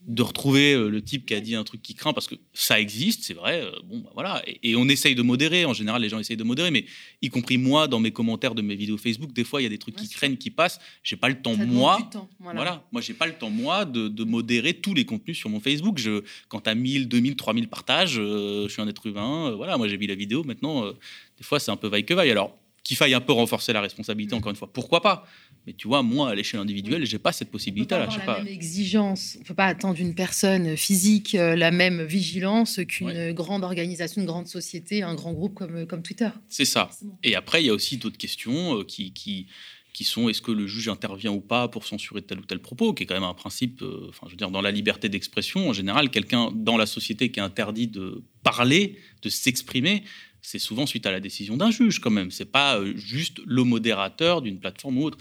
de retrouver euh, le type qui a dit un truc qui craint parce que ça existe, c'est vrai. Euh, bon, bah voilà. Et, on essaye de modérer. En général, les gens essayent de modérer, mais y compris moi, dans mes commentaires de mes vidéos Facebook, des fois, il y a des trucs qui craignent, qui passent. J'ai pas le temps moi. voilà. Moi, j'ai pas le temps moi de, modérer tous les contenus sur mon Facebook. Je, quand t'as 1000, 2000, 3000 partages, euh, je suis un être humain. voilà. Moi, j'ai vu la vidéo. Maintenant, des fois, c'est un peu vaille que vaille. Alors, qu'il faille un peu renforcer la responsabilité, mm. encore une fois. Pourquoi pas? Mais tu vois, moi, à l'échelle individuelle, j'ai pas cette possibilité-là. On peut pas avoir la même exigence. On peut pas attendre d'une personne physique euh, la même vigilance qu'une grande organisation, une grande société, un grand groupe comme, comme Twitter. C'est ça. Et après, il y a aussi d'autres questions euh, qui, qui, qui sont est-ce que le juge intervient ou pas pour censurer tel ou tel propos, qui est quand même un principe, euh, enfin, je veux dire, dans la liberté d'expression, en général, quelqu'un dans la société qui est interdit de parler, de s'exprimer, c'est souvent suite à la décision d'un juge quand même. C'est pas euh, juste le modérateur d'une plateforme ou autre.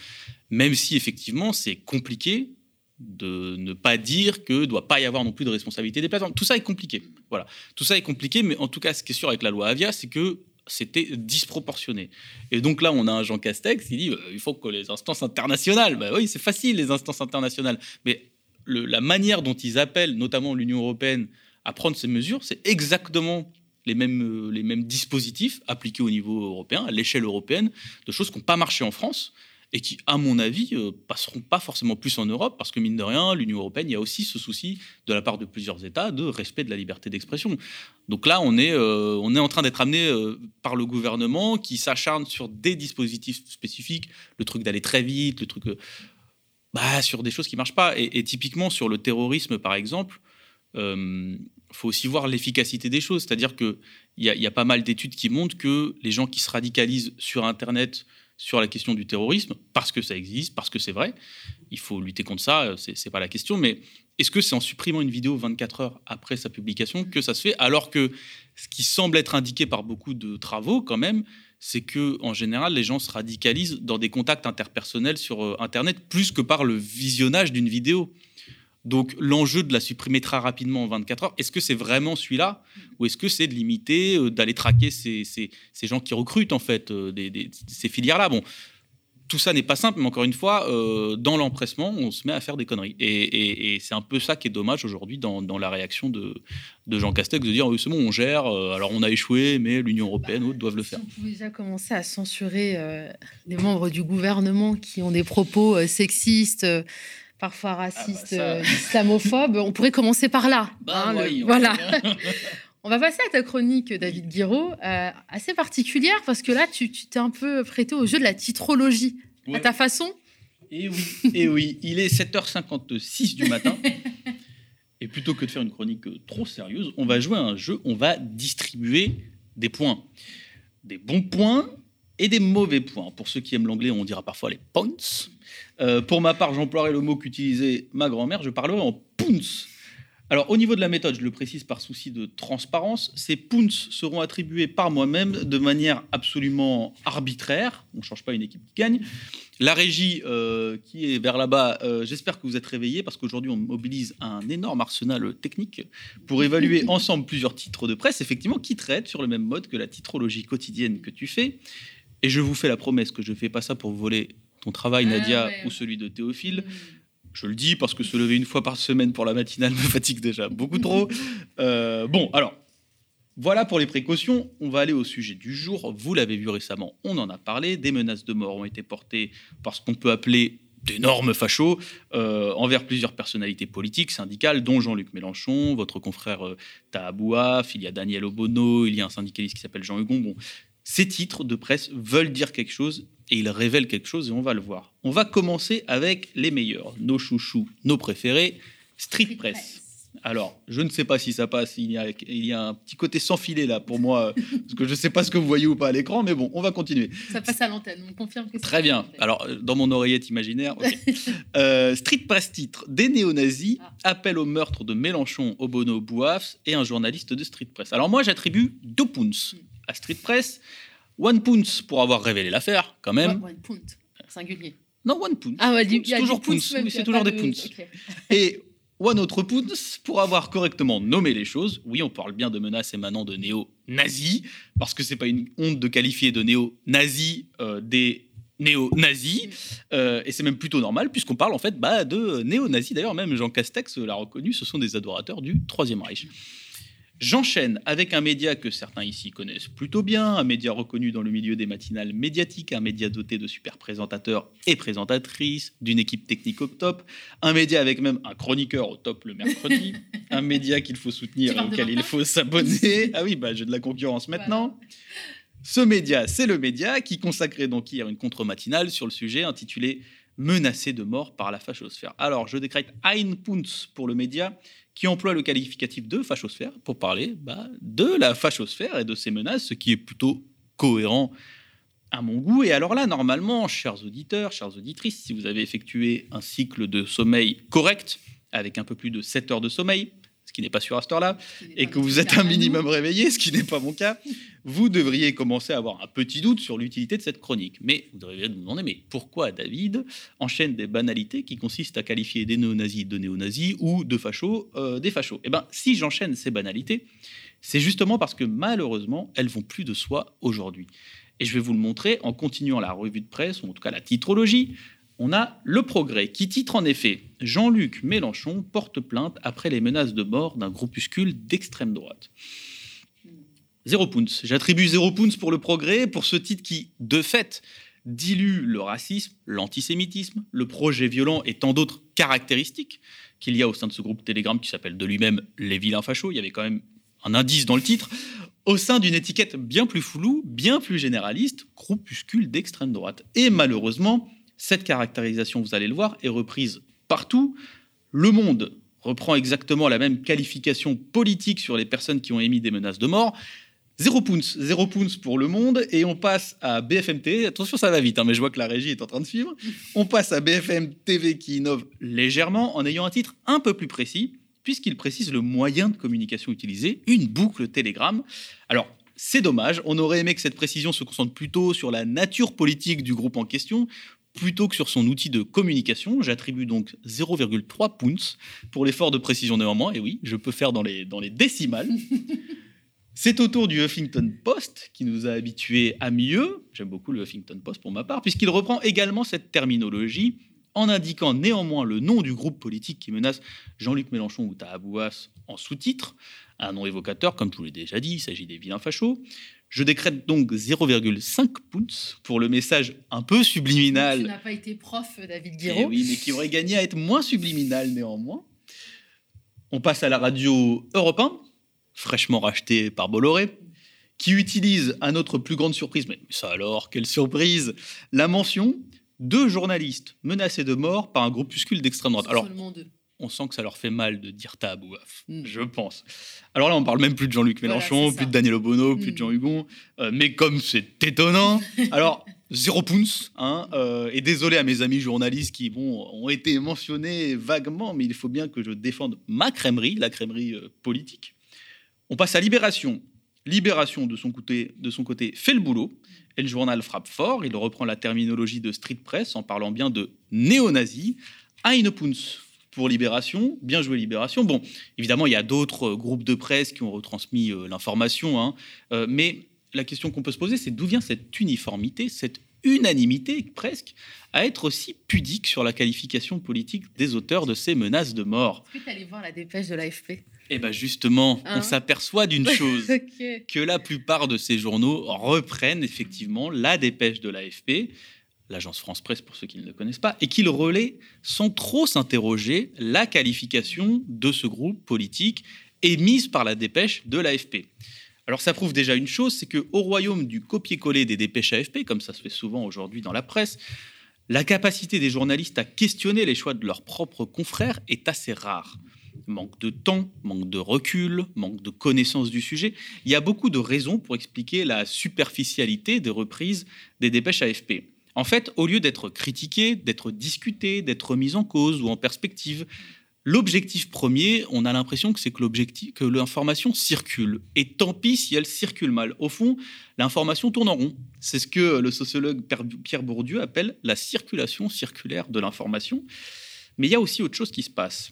Même si effectivement c'est compliqué de ne pas dire que doit pas y avoir non plus de responsabilité des plateformes. Tout ça est compliqué. Voilà. Tout ça est compliqué, mais en tout cas, ce qui est sûr avec la loi Avia, c'est que c'était disproportionné. Et donc là, on a un Jean Castex qui dit euh, il faut que les instances internationales, bah oui, c'est facile les instances internationales, mais la manière dont ils appellent, notamment l'Union européenne, à prendre ces mesures, c'est exactement les mêmes, euh, les mêmes dispositifs appliqués au niveau européen, à l'échelle européenne, de choses qui n'ont pas marché en France et qui, à mon avis, euh, passeront pas forcément plus en Europe, parce que mine de rien, l'Union européenne, il y a aussi ce souci de la part de plusieurs États de respect de la liberté d'expression. Donc là, on est, euh, on est en train d'être amené par le gouvernement qui s'acharne sur des dispositifs spécifiques, le truc d'aller très vite, le truc... bah, sur des choses qui marchent pas. Et, typiquement sur le terrorisme, par exemple, faut aussi voir l'efficacité des choses. C'est-à-dire qu'il y, a, y a pas mal d'études qui montrent que les gens qui se radicalisent sur Internet sur la question du terrorisme, parce que ça existe, parce que c'est vrai, il faut lutter contre ça, c'est pas la question, mais est-ce que c'est en supprimant une vidéo 24 heures après sa publication que ça se fait Alors que ce qui semble être indiqué par beaucoup de travaux, quand même, c'est que en général, les gens se radicalisent dans des contacts interpersonnels sur euh, Internet plus que par le visionnage d'une vidéo? Donc l'enjeu de la supprimer très rapidement en 24 heures, est-ce que c'est vraiment celui-là ou est-ce que c'est de limiter, euh, d'aller traquer ces, gens qui recrutent en fait euh, ces filières-là? Bon, tout ça n'est pas simple, mais encore une fois, euh, dans l'empressement, on se met à faire des conneries. Et, c'est un peu ça qui est dommage aujourd'hui dans, la réaction de, Jean Castex, de dire c'est bon, on gère, alors on a échoué, mais l'Union européenne, autres doivent le faire. On pouvait déjà commencer à censurer les membres du gouvernement qui ont des propos sexistes parfois ah, bah raciste, euh, islamophobe. On pourrait commencer par là. Bah hein, voilà. On va passer à ta chronique, David Guiraud, euh, assez particulière parce que là, tu t'es un peu prêté au jeu de la titrologie. À ta façon Et oui, et oui, il est 7h56 du matin. et plutôt que de faire une chronique trop sérieuse, on va jouer à un jeu, on va distribuer des points. Des bons points et des mauvais points. Pour ceux qui aiment l'anglais, on dira parfois les points. Euh, pour ma part, j'emploierai le mot qu'utilisait ma grand-mère, je parlerai en pounce. Alors, au niveau de la méthode, je le précise par souci de transparence, ces pounce seront attribués par moi-même de manière absolument arbitraire. On ne change pas une équipe qui gagne. La régie euh, qui est vers là-bas, euh, j'espère que vous êtes réveillés parce qu'aujourd'hui, on mobilise un énorme arsenal technique pour évaluer ensemble plusieurs titres de presse, effectivement, qui traitent sur le même mode que la titrologie quotidienne que tu fais. Et je vous fais la promesse que je ne fais pas ça pour voler ton travail, ah Nadia, ou celui de Théophile. Mm. Je le dis parce que se lever une fois par semaine pour la matinale me fatigue déjà beaucoup trop. Euh, bon, alors, voilà pour les précautions. On va aller au sujet du jour. Vous l'avez vu récemment, on en a parlé. Des menaces de mort ont été portées par ce qu'on peut appeler d'énormes fachos euh, envers plusieurs personnalités politiques, syndicales, dont Jean-Luc Mélenchon, votre confrère euh, il y a Daniel Obono, il y a un syndicaliste qui s'appelle Jean Hugon. Bon, ces titres de presse veulent dire quelque chose et ils révèlent quelque chose et on va le voir. On va commencer avec les meilleurs, nos chouchous, nos préférés, Street Press. Alors, je ne sais pas si ça passe. Il y a, il y a un petit côté sans filet là pour moi, parce que je ne sais pas ce que vous voyez ou pas à l'écran, mais bon, on va continuer. Ça passe à l'antenne, on confirme que c'est Très bien. Alors, euh, dans mon oreillette imaginaire. Euh, Street Press titre Des néo-nazis appellent au meurtre de Mélenchon, Obono, Bouafs et un journaliste de Street Press. Alors, moi, j'attribue deux pounds à Street Press. One pounds pour avoir révélé l'affaire, quand même. One pound, singulier. Non, one pound. Ah, ouais, C'est toujours même, Oui, c'est toujours des de-. Et one autre pounds pour avoir correctement nommé les choses. Oui, on parle bien de menaces émanant de néo-nazis, parce que c'est pas une honte de qualifier de néo-nazis euh, des néo-nazis, Euh, et c'est même plutôt normal, puisqu'on parle en fait bah, de néo-nazis. D'ailleurs, même Jean Castex l'a reconnu, ce sont des adorateurs du Troisième Reich. J'enchaîne avec un média que certains ici connaissent plutôt bien, un média reconnu dans le milieu des matinales médiatiques, un média doté de super présentateurs et présentatrices, d'une équipe technique au top, un média avec même un chroniqueur au top le mercredi, un média qu'il faut soutenir et auquel il faut s'abonner. Ah oui, bah, j'ai de la concurrence maintenant. Ce média, c'est le média qui consacrait donc hier une contre-matinale sur le sujet intitulé Menacé de mort par la fachosphère. Alors, je décrète ein Punz pour le média qui emploie le qualificatif de fachosphère pour parler bah, de la fachosphère et de ses menaces, ce qui est plutôt cohérent à mon goût. Et alors là, normalement, chers auditeurs, chères auditrices, si vous avez effectué un cycle de sommeil correct, avec un peu plus de 7 heures de sommeil, qui n'est pas sûr à cette heure-là, et que vous êtes un minimum réveillé, ce qui n'est pas mon cas, vous devriez commencer à avoir un petit doute sur l'utilité de cette chronique. Mais vous devriez vous demander, mais pourquoi David enchaîne des banalités qui consistent à qualifier des néo-nazis de néo-nazis ou de fachos euh, des fachos? Eh bien, si j'enchaîne ces banalités, c'est justement parce que malheureusement, elles vont plus de soi aujourd'hui. Et je vais vous le montrer en continuant la revue de presse, ou en tout cas la titrologie. On a Le Progrès qui titre en effet Jean-Luc Mélenchon porte plainte après les menaces de mort d'un groupuscule d'extrême droite. Zéro pounds. J'attribue zéro pounds pour Le Progrès, pour ce titre qui, de fait, dilue le racisme, l'antisémitisme, le projet violent et tant d'autres caractéristiques qu'il y a au sein de ce groupe Telegram qui s'appelle de lui-même Les Vilains Fachos. Il y avait quand même un indice dans le titre, au sein d'une étiquette bien plus floue, bien plus généraliste, groupuscule d'extrême droite. Et malheureusement, cette caractérisation, vous allez le voir, est reprise partout. Le Monde reprend exactement la même qualification politique sur les personnes qui ont émis des menaces de mort. Zéro pounds, zéro pounds pour le monde, et on passe à BFM TV. Attention, ça va vite, hein, mais je vois que la régie est en train de suivre. On passe à BFM TV qui innove légèrement en ayant un titre un peu plus précis, puisqu'il précise le moyen de communication utilisé, une boucle Telegram. Alors, c'est dommage, on aurait aimé que cette précision se concentre plutôt sur la nature politique du groupe en question, plutôt que sur son outil de communication. J'attribue donc 0,3 pounds pour l'effort de précision néanmoins, et oui, je peux faire dans les, dans les décimales. C'est au tour du Huffington Post qui nous a habitués à mieux. J'aime beaucoup le Huffington Post pour ma part, puisqu'il reprend également cette terminologie en indiquant néanmoins le nom du groupe politique qui menace Jean-Luc Mélenchon ou Tahabouas en sous-titre, un nom évocateur, comme je vous l'ai déjà dit, il s'agit des vilains fachos. Je décrète donc 0,5 pounds pour le message un peu Tu subliminal n'as pas été prof, David eh Guiraud. oui, mais qui aurait gagné à être moins subliminal néanmoins. On passe à la radio Europe 1, fraîchement rachetée par Bolloré, qui utilise, à notre plus grande surprise, mais ça alors, quelle surprise, la mention deux journalistes menacés de mort par un groupuscule d'extrême droite. Alors, Seulement deux. On sent que ça leur fait mal de dire Tabouaf, Mm. je pense. Alors là, on parle même plus de Jean-Luc Mélenchon, plus de Daniel Obono, plus de Jean Hugon. Euh, mais comme c'est étonnant, alors zéro pounce. Hein, euh, et désolé à mes amis journalistes qui bon, ont été mentionnés vaguement, mais il faut bien que je défende ma crèmerie, la crèmerie euh, politique. On passe à Libération. Libération, de son côté, de son côté fait le boulot. Et le journal frappe fort. Il reprend la terminologie de street press en parlant bien de néo-nazis. Eine Punz pour Libération. Bien joué Libération. Bon, évidemment, il y a d'autres euh, groupes de presse qui ont retransmis euh, l'information. hein. Euh, mais la question qu'on peut se poser, c'est d'où vient cette uniformité, cette unanimité presque, à être aussi pudique sur la qualification politique des auteurs de ces menaces de mort? Est-ce que tu allé voir la dépêche de l'AFP? Eh bien justement, Hein? on s'aperçoit d'une chose que la plupart de ces journaux reprennent effectivement la dépêche de l'AFP, l'agence France Presse pour ceux qui ne le connaissent pas, et qu'ils relaient sans trop s'interroger la qualification de ce groupe politique émise par la dépêche de l'AFP. Alors ça prouve déjà une chose, c'est que au royaume du copier-coller des dépêches AFP, comme ça se fait souvent aujourd'hui dans la presse, La capacité des journalistes à questionner les choix de leurs propres confrères est assez rare. Manque de temps, manque de recul, manque de connaissance du sujet. Il y a beaucoup de raisons pour expliquer la superficialité des reprises des dépêches AFP. En fait, au lieu d'être critiqué, d'être discuté, d'être mis en cause ou en perspective, L'objectif premier, on a l'impression que c'est que que l'information circule. Et tant pis si elle circule mal. Au fond, l'information tourne en rond. C'est ce que le sociologue Pierre Bourdieu appelle la circulation circulaire de l'information. Mais il y a aussi autre chose qui se passe.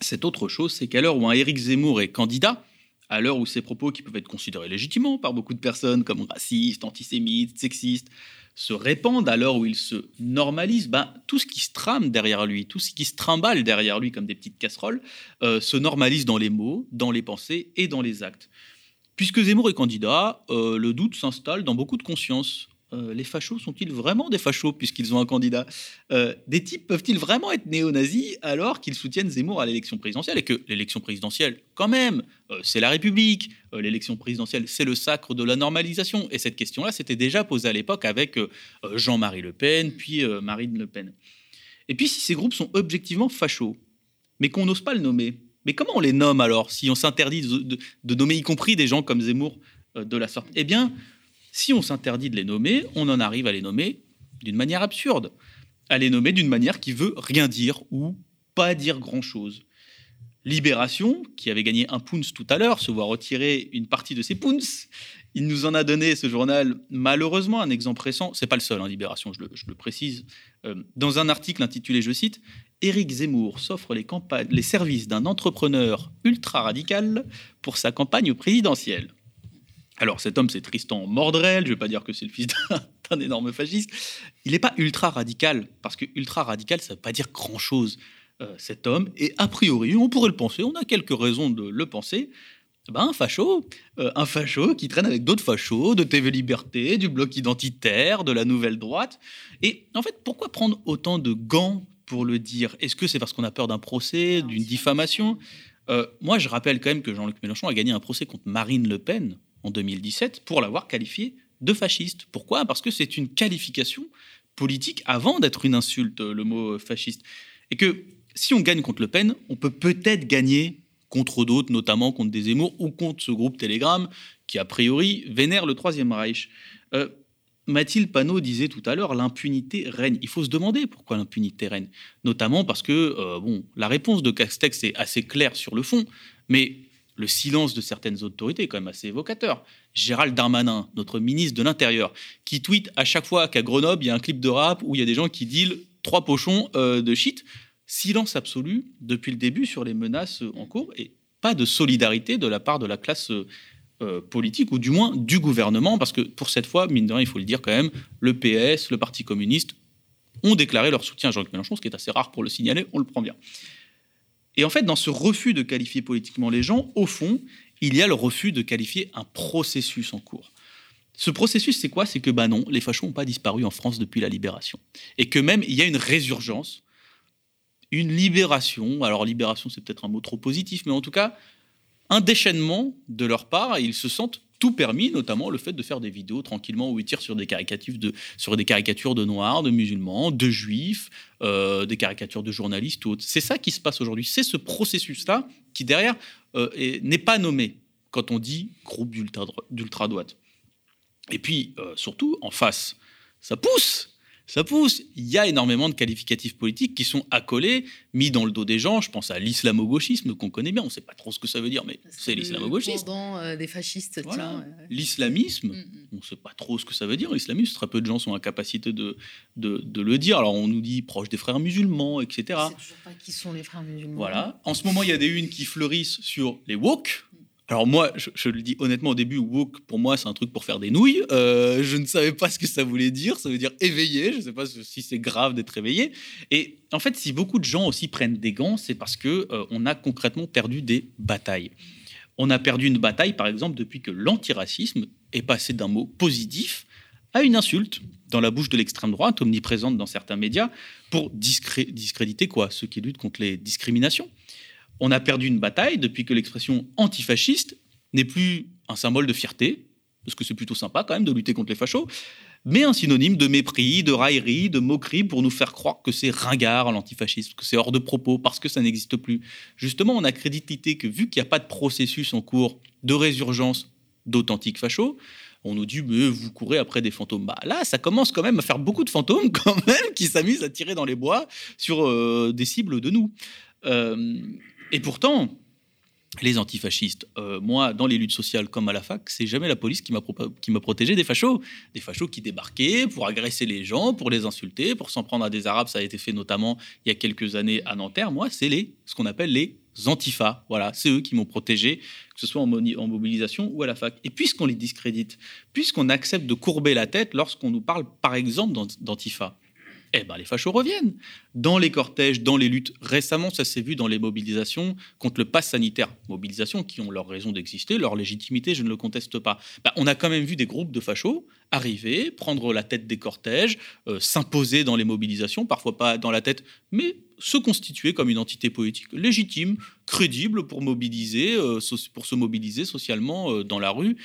Cette autre chose, c'est qu'à l'heure où un Éric Zemmour est candidat, à l'heure où ses propos qui peuvent être considérés légitimement par beaucoup de personnes comme racistes, antisémites, sexistes, se répandent à l'heure où il se normalise, ben, tout ce qui se trame derrière lui, tout ce qui se trimballe derrière lui comme des petites casseroles, euh, se normalise dans les mots, dans les pensées et dans les actes. Puisque Zemmour est candidat, euh, le doute s'installe dans beaucoup de consciences. Euh, les fachos sont-ils vraiment des fachos puisqu'ils ont un candidat euh, Des types peuvent-ils vraiment être néo-nazis alors qu'ils soutiennent Zemmour à l'élection présidentielle et que l'élection présidentielle, quand même, euh, c'est la République, l'élection présidentielle, c'est le sacre de la normalisation. Et cette question-là s'était déjà posée à l'époque avec Jean-Marie Le Pen, puis Marine Le Pen. Et puis si ces groupes sont objectivement fachos, mais qu'on n'ose pas le nommer, mais comment on les nomme alors si on s'interdit de, de, nommer y compris des gens comme Zemmour de la sorte? Eh bien, si on s'interdit de les nommer, on en arrive à les nommer d'une manière absurde, à les nommer d'une manière qui veut rien dire ou pas dire grand-chose. Libération, qui avait gagné un pounce tout à l'heure, se voit retirer une partie de ses pounces. Il nous en a donné, ce journal, malheureusement, un exemple récent. C'est pas le seul, hein, Libération, je le, précise. Euh, dans un article intitulé, je cite, Éric Zemmour s'offre les, les services d'un entrepreneur ultra radical pour sa campagne présidentielle. Alors cet homme, c'est Tristan Mordrel, je ne vais pas dire que c'est le fils d'un énorme fasciste. Il n'est pas ultra radical, parce que ultra radical, ça ne veut pas dire grand-chose. Euh, cet homme, et a priori, on pourrait le penser, on a quelques raisons de le penser, ben, un facho, euh, un facho qui traîne avec d'autres fachos, de TV Liberté, du bloc identitaire, de la nouvelle droite. Et en fait, pourquoi prendre autant de gants pour le dire? Est-ce que c'est parce qu'on a peur d'un procès, d'une diffamation? Euh, Moi, je rappelle quand même que Jean-Luc Mélenchon a gagné un procès contre Marine Le Pen en 2017 pour l'avoir qualifié de fasciste. Pourquoi? Parce que c'est une qualification politique avant d'être une insulte, le mot fasciste. Et que si on gagne contre Le Pen, on peut peut-être gagner contre d'autres, notamment contre des Zemmour ou contre ce groupe Telegram qui, a priori, vénère le Troisième Reich. Euh, Mathilde Panot disait tout à l'heure, l'impunité règne. Il faut se demander pourquoi l'impunité règne. Notamment parce que, euh, bon, la réponse de Castex est assez claire sur le fond, mais le silence de certaines autorités est quand même assez évocateur. Gérald Darmanin, notre ministre de l'Intérieur, qui tweet à chaque fois qu'à Grenoble, il y a un clip de rap où il y a des gens qui dealent trois pochons euh, de shit. Silence absolu depuis le début sur les menaces en cours et pas de solidarité de la part de la classe euh, politique ou du moins du gouvernement, parce que pour cette fois, mine de rien, il faut le dire quand même, le PS, le Parti communiste ont déclaré leur soutien à Jean-Luc Mélenchon, ce qui est assez rare pour le signaler, on le prend bien. Et en fait, dans ce refus de qualifier politiquement les gens, au fond, il y a le refus de qualifier un processus en cours. Ce processus, c'est quoi? C'est que, bah non, les fachos n'ont pas disparu en France depuis la libération. Et que même, il y a une résurgence, une libération. Alors, libération, c'est peut-être un mot trop positif, mais en tout cas, un déchaînement de leur part, et ils se sentent tout permis, notamment le fait de faire des vidéos tranquillement où ils tirent sur des caricatures de, sur des caricatures de noirs, de musulmans, de juifs, euh, des caricatures de journalistes ou autres. C'est ça qui se passe aujourd'hui. C'est ce processus-là qui, derrière, euh, n'est pas nommé quand on dit groupe d'ultra-droite. Et puis, euh, surtout, en face, ça pousse ça pousse. Il y a énormément de qualificatifs politiques qui sont accolés, mis dans le dos des gens. Je pense à l'islamo-gauchisme qu'on connaît bien. On ne sait pas trop ce que ça veut dire, mais c'est l'islamo-gauchisme. Euh, des fascistes. L'islamisme, mm, mm. on ne sait pas trop ce que ça veut dire. L'islamisme, très peu de gens sont en capacité de, de, le dire. Alors on nous dit proche des frères musulmans, etc. On toujours pas qui sont les frères musulmans. Voilà. En ce moment, il y a des unes qui fleurissent sur les woke. Alors moi, je, le dis honnêtement au début, woke pour moi c'est un truc pour faire des nouilles. Euh, je ne savais pas ce que ça voulait dire. Ça veut dire éveillé. Je ne sais pas si c'est grave d'être éveillé. Et en fait, si beaucoup de gens aussi prennent des gants, c'est parce que euh, on a concrètement perdu des batailles. On a perdu une bataille, par exemple, depuis que l'antiracisme est passé d'un mot positif à une insulte dans la bouche de l'extrême droite, omniprésente dans certains médias, pour discréditer quoi? Ceux qui luttent contre les discriminations on a perdu une bataille depuis que l'expression antifasciste n'est plus un symbole de fierté, parce que c'est plutôt sympa quand même de lutter contre les fachos, mais un synonyme de mépris, de raillerie, de moquerie pour nous faire croire que c'est ringard l'antifascisme, que c'est hors de propos parce que ça n'existe plus. Justement, on a crédité que vu qu'il n'y a pas de processus en cours de résurgence d'authentiques fachos, on nous dit vous courez après des fantômes. Bah là, ça commence quand même à faire beaucoup de fantômes quand même qui s'amusent à tirer dans les bois sur euh, des cibles de nous. Euh, et pourtant, les antifascistes. Euh, moi, dans les luttes sociales comme à la fac, c'est jamais la police qui m'a protégé des fachos, des fachos qui débarquaient pour agresser les gens, pour les insulter, pour s'en prendre à des arabes. Ça a été fait notamment il y a quelques années à Nanterre. Moi, c'est ce qu'on appelle les antifas. Voilà, c'est eux qui m'ont protégé, que ce soit en, en, mobilisation ou à la fac. Et puisqu'on les discrédite, puisqu'on accepte de courber la tête lorsqu'on nous parle, par exemple, d'antifa, eh ben les fachos reviennent. Dans les cortèges, dans les luttes, récemment, ça s'est vu dans les mobilisations contre le pass sanitaire. Mobilisations qui ont leur raison d'exister, leur légitimité, je ne le conteste pas. Ben, on a quand même vu des groupes de fachos arriver, prendre la tête des cortèges, euh, s'imposer dans les mobilisations, parfois pas dans la tête, mais se constituer comme une entité politique légitime, crédible pour mobiliser, euh, pour se mobiliser socialement euh, dans la rue,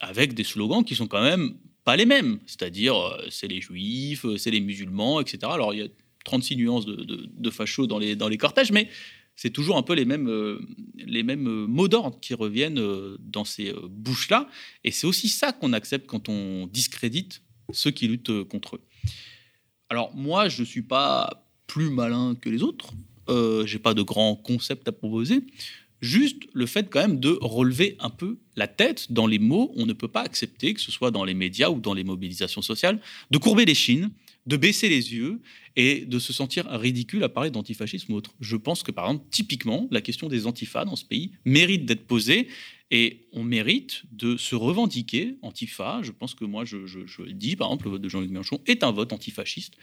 avec des slogans qui sont quand même pas les mêmes. C'est-à-dire, euh, c'est les juifs, euh, c'est les musulmans, etc. Alors, il y a 36 nuances de, de, fachos dans les, cortèges, mais c'est toujours un peu les mêmes, euh, mots d'ordre qui reviennent dans ces bouches-là. Et c'est aussi ça qu'on accepte quand on discrédite ceux qui luttent contre eux. Alors, moi, je ne suis pas plus malin que les autres. Euh, j'ai pas de grands concepts à proposer. Juste le fait quand même de relever un peu la tête dans les mots. On ne peut pas accepter, que ce soit dans les médias ou dans les mobilisations sociales, de courber les chines, de baisser les yeux et de se sentir ridicule à parler d'antifascisme ou autre. Je pense que, par exemple, typiquement, la question des antifas dans ce pays mérite d'être posée et on mérite de se revendiquer antifa. Je pense que moi, je, je le dis, par exemple, le vote de Jean-Luc Mélenchon est un vote antifasciste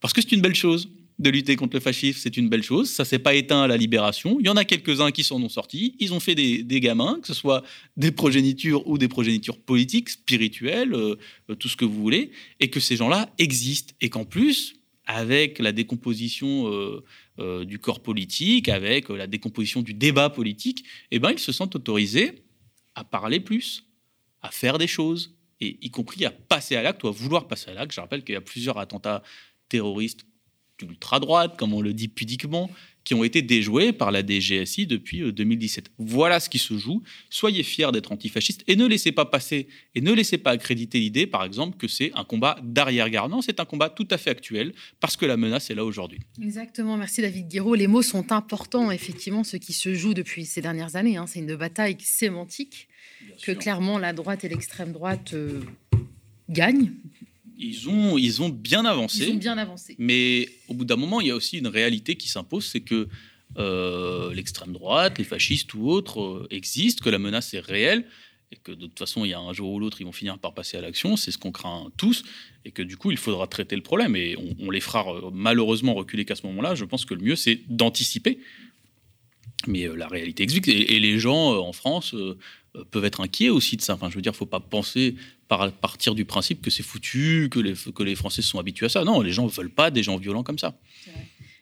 parce que c'est une belle chose de lutter contre le fascisme, c'est une belle chose. Ça s'est pas éteint à la libération. Il y en a quelques-uns qui s'en ont sortis. Ils ont fait des, gamins, que ce soit des progénitures ou des progénitures politiques, spirituelles, euh, euh, tout ce que vous voulez, et que ces gens-là existent. Et qu'en plus, avec la décomposition euh, du corps politique, avec la décomposition du débat politique, eh ben, ils se sentent autorisés à parler plus, à faire des choses, et y compris à passer à l'acte ou à vouloir passer à l'acte. Je rappelle qu'il y a plusieurs attentats terroristes d'ultra-droite, comme on le dit pudiquement, qui ont été déjoués par la DGSI depuis 2017. Euh, voilà ce qui se joue. Soyez fiers d'être antifascistes et ne laissez pas passer et ne laissez pas accréditer l'idée, par exemple, que c'est un combat d'arrière-garde. Non, c'est un combat tout à fait actuel parce que la menace est là aujourd'hui. Exactement. Merci David Guiraud. Les mots sont importants, effectivement, ce qui se joue depuis ces dernières années. Hein. C'est une bataille sémantique que clairement la droite et l'extrême droite euh, gagnent ils ont, ils ont bien avancé. Ils ont bien avancé. Mais au bout d'un moment, il y a aussi une réalité qui s'impose, c'est que euh, l'extrême droite, les fascistes ou autres euh, existent, que la menace est réelle, et que de toute façon, il y a un jour ou l'autre, ils vont finir par passer à l'action. C'est ce qu'on craint tous, et que du coup, il faudra traiter le problème. Et on, les fera euh, malheureusement reculer qu'à ce moment-là. Je pense que le mieux, c'est d'anticiper. Mais la réalité existe. Et, les gens en France peuvent être inquiets aussi de ça. Enfin, je veux dire, faut pas penser par partir du principe que c'est foutu, que les, que les Français sont habitués à ça. Non, les gens ne veulent pas des gens violents comme ça.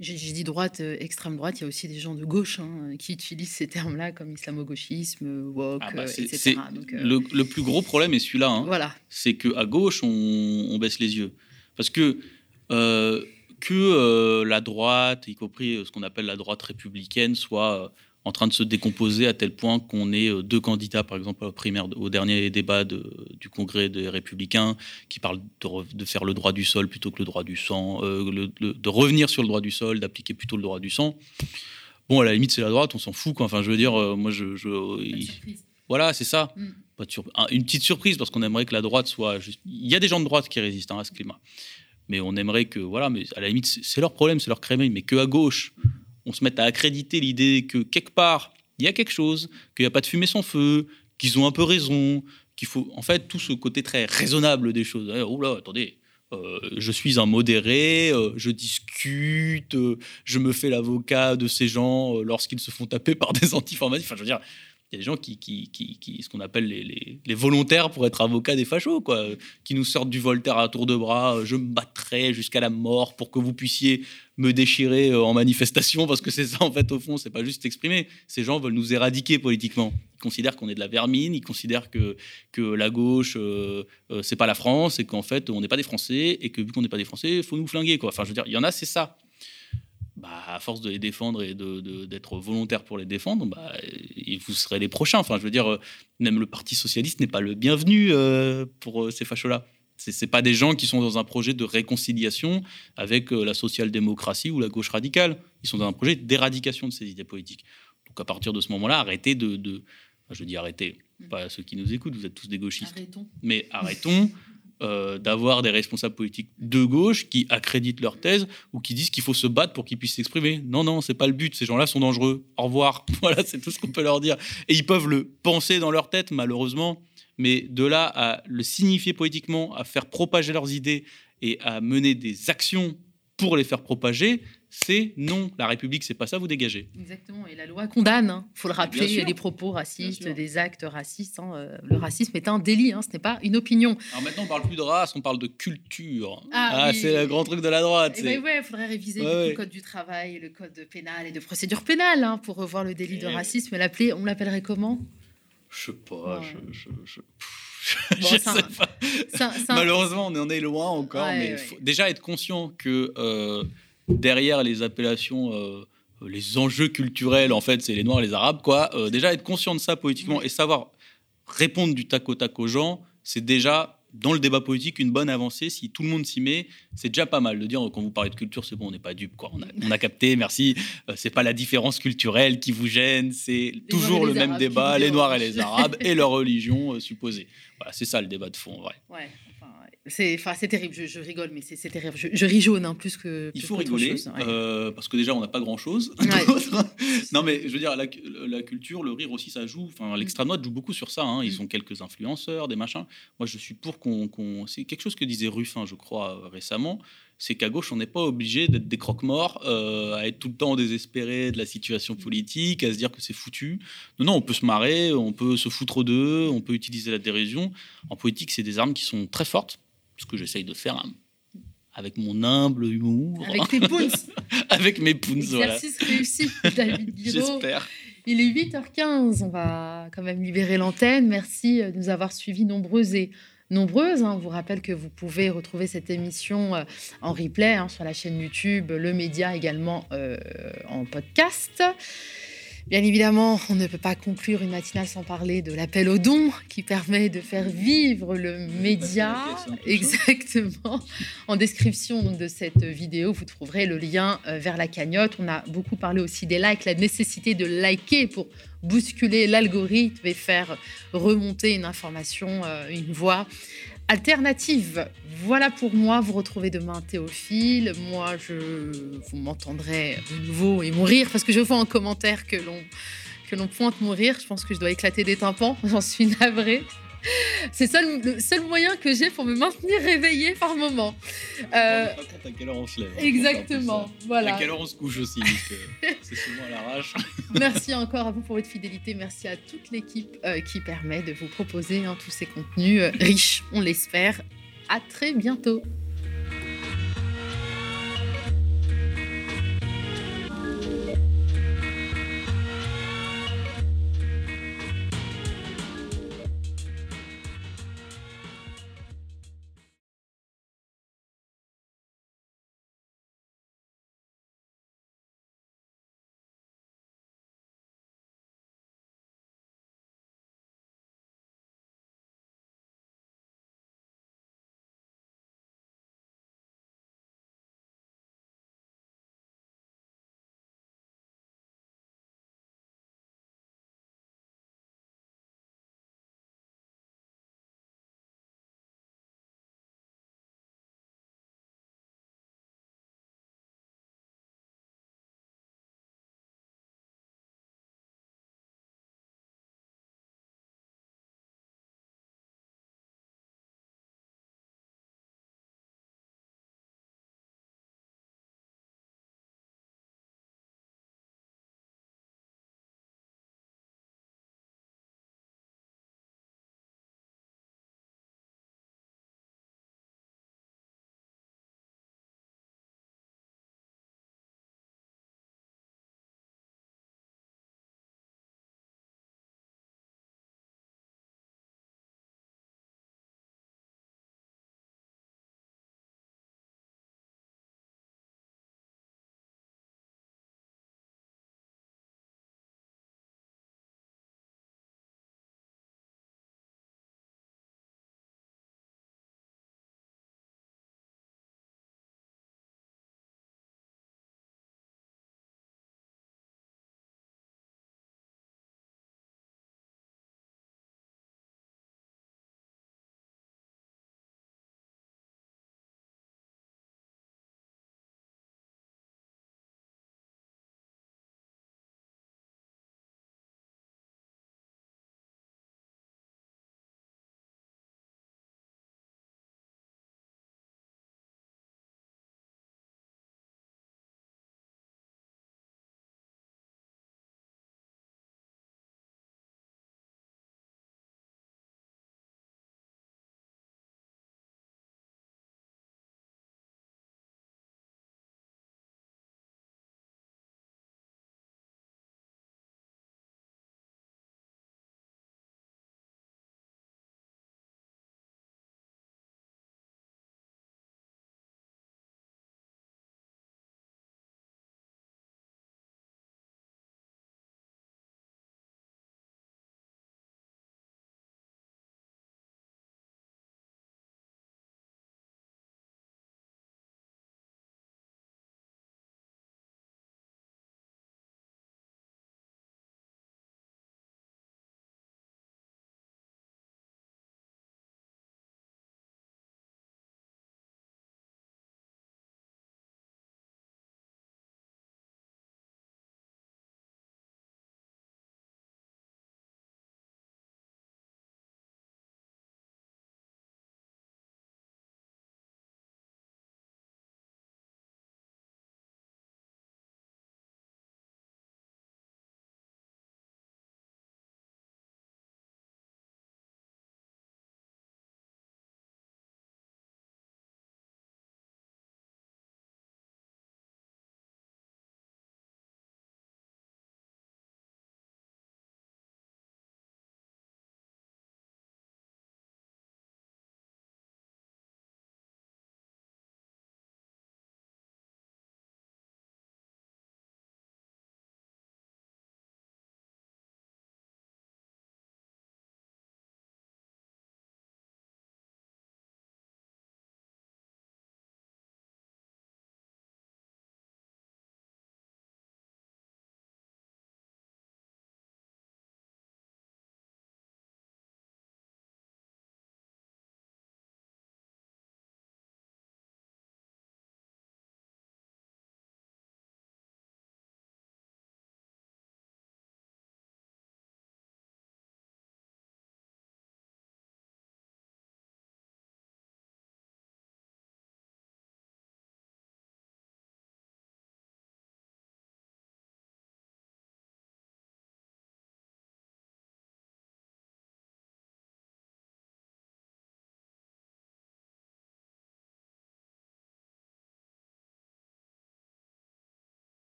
J'ai dit droite, euh, extrême droite, il y a aussi des gens de gauche hein, qui utilisent ces termes-là comme islamo-gauchisme, woke, ah bah, euh, etc. Euh, le, plus gros problème est celui-là. Hein. voilà. C'est qu'à gauche, on, baisse les yeux. Parce que que la droite, y compris ce qu'on appelle la droite républicaine, soit en train de se décomposer à tel point qu'on ait euh, deux candidats, par exemple, au, primaire, au dernier débat du Congrès des Républicains, qui parlent de, faire le droit du sol plutôt que le droit du sang, euh, de revenir sur le droit du sol, d'appliquer plutôt le droit du sang. Bon, à la limite, c'est la droite, on s'en fout. Quoi. Enfin, je veux dire, euh, moi, je. voilà, c'est ça. Mm. Pas une petite surprise, parce qu'on aimerait que la droite soit. Juste... Il y a des gens de droite qui résistent hein, à ce climat. Mais on aimerait que. Voilà, mais à la limite, c'est leur problème, c'est leur crémeil. Mais que à gauche, on se met à accréditer l'idée que quelque part, il y a quelque chose, qu'il n'y a pas de fumée sans feu, qu'ils ont un peu raison, qu'il faut, en fait, tout ce côté très raisonnable des choses. Eh, oh là, attendez, euh, je suis un modéré, euh, je discute, euh, je me fais l'avocat de ces gens lorsqu'ils se font taper par des antiformatifs. Enfin, je veux dire, y a des gens qui, qui, qui, ce qu'on appelle les, les, volontaires pour être avocats des fachos, quoi, qui nous sortent du Voltaire à tour de bras. Je me battrai jusqu'à la mort pour que vous puissiez me déchirer euh, en manifestation, parce que c'est ça, en fait, au fond, c'est pas juste exprimer. Ces gens veulent nous éradiquer politiquement. Ils considèrent qu'on est de la vermine, ils considèrent que, que la gauche, euh, euh, c'est pas la France, et qu'en fait, on n'est pas des Français, et que vu qu'on n'est pas des Français, faut nous flinguer, quoi. Enfin, je veux dire, il y en a, c'est ça bah, à force de les défendre et d'être de, volontaire pour les défendre, bah, vous serez les prochains. Enfin, je veux dire, même le Parti socialiste n'est pas le bienvenu euh, pour euh, ces fachos-là. Ce n'est pas des gens qui sont dans un projet de réconciliation avec euh, la social-démocratie ou la gauche radicale. Ils sont dans un projet d'éradication de ces idées politiques. Donc à partir de ce moment-là, arrêtez de... de je dis arrêtez, pas ceux qui nous écoutent, vous êtes tous des gauchistes. Arrêtons. Mais arrêtons euh, d'avoir des responsables politiques de gauche qui accréditent leur thèse ou qui disent qu'il faut se battre pour qu'ils puissent s'exprimer. Non, non, c'est pas le but. Ces gens-là sont dangereux. Au revoir. Voilà, c'est tout ce qu'on peut leur dire. Et ils peuvent le penser dans leur tête, malheureusement. Mais de là à le signifier politiquement, à faire propager leurs idées et à mener des actions pour les faire propager, c'est non. La République, c'est pas ça, vous dégagez. Exactement. Et la loi condamne, il hein. faut le rappeler, il y a des propos racistes, des actes racistes. Hein. Euh, le racisme est un délit, hein. ce n'est pas une opinion. Alors maintenant, on parle plus de race, on parle de culture. Ah, ah c'est le grand truc de la droite. Eh ben il faudrait réviser le code du travail, le code pénal et de procédure pénale pour revoir le délit de racisme. L'appeler, on l'appellerait comment? Je sais pas. Je, je, sais pas. Malheureusement, on en est loin encore, mais faut déjà être conscient que euh, derrière les appellations, euh, les enjeux culturels, en fait, c'est les Noirs et les Arabes, quoi. Euh, déjà, être conscient de ça politiquement et savoir répondre du tac au tac aux gens, c'est déjà dans le débat politique une bonne avancée. Si tout le monde s'y met, c'est déjà pas mal de dire quand vous parlez de culture, c'est bon, on n'est pas dupe, quoi. On a, capté, merci. Euh, c'est pas la différence culturelle qui vous gêne, c'est toujours le même débat, les Noirs et les Arabes et leur religion supposée. Voilà, c'est ça le débat de fond, en vrai. Ouais. C'est enfin, terrible, je, rigole, mais c'est terrible. Je, je ris jaune hein, plus que. Il faut rigoler, euh, parce que déjà, on n'a pas grand-chose. non, mais je veux dire, la, la, culture, le rire aussi, ça joue. Enfin, l'extrême droite joue beaucoup sur ça. Hein. Ils mm. ont quelques influenceurs, des machins. Moi, je suis pour qu'on. c'est quelque chose que disait Ruffin, je crois, euh, récemment. C'est qu'à gauche, on n'est pas obligé d'être des croque-morts, euh, à être tout le temps désespéré de la situation politique, à se dire que c'est foutu. Non, non, on peut se marrer, on peut se foutre d'eux, on peut utiliser la dérision. En politique, c'est des armes qui sont très fortes ce que j'essaye de faire hein, avec mon humble humour. Avec tes poons. avec mes poons, Exercice réussi, David J'espère. Il est 8h15, on va quand même libérer l'antenne. Merci de nous avoir suivis nombreuses et nombreuses. Hein. On vous rappelle que vous pouvez retrouver cette émission euh, en replay hein, sur la chaîne YouTube, le média également euh, en podcast. Bien évidemment, on ne peut pas conclure une matinale sans parler de l'appel aux dons qui permet de faire vivre le média. Exactement. En description de cette vidéo, vous trouverez le lien euh, vers la cagnotte. On a beaucoup parlé aussi des likes, la nécessité de liker pour bousculer l'algorithme et faire remonter une information, euh, une voix alternative. Voilà pour moi. Vous retrouvez demain Théophile. Moi, je vous m'entendrez de nouveau et mourir parce que je vois en commentaire que l'on que l'on pointe mourir. Je pense que je dois éclater des tympans. J'en suis navrée. C'est le seul moyen que j'ai pour me maintenir réveillée par moment. Euh, à quelle heure on se lève. Hein, exactement. Voilà. À quelle heure on se couche aussi. c'est souvent à l'arrache. Merci encore à vous pour votre fidélité. Merci à toute l'équipe euh, qui permet de vous proposer hein, tous ces contenus euh, riches, on l'espère. À très bientôt.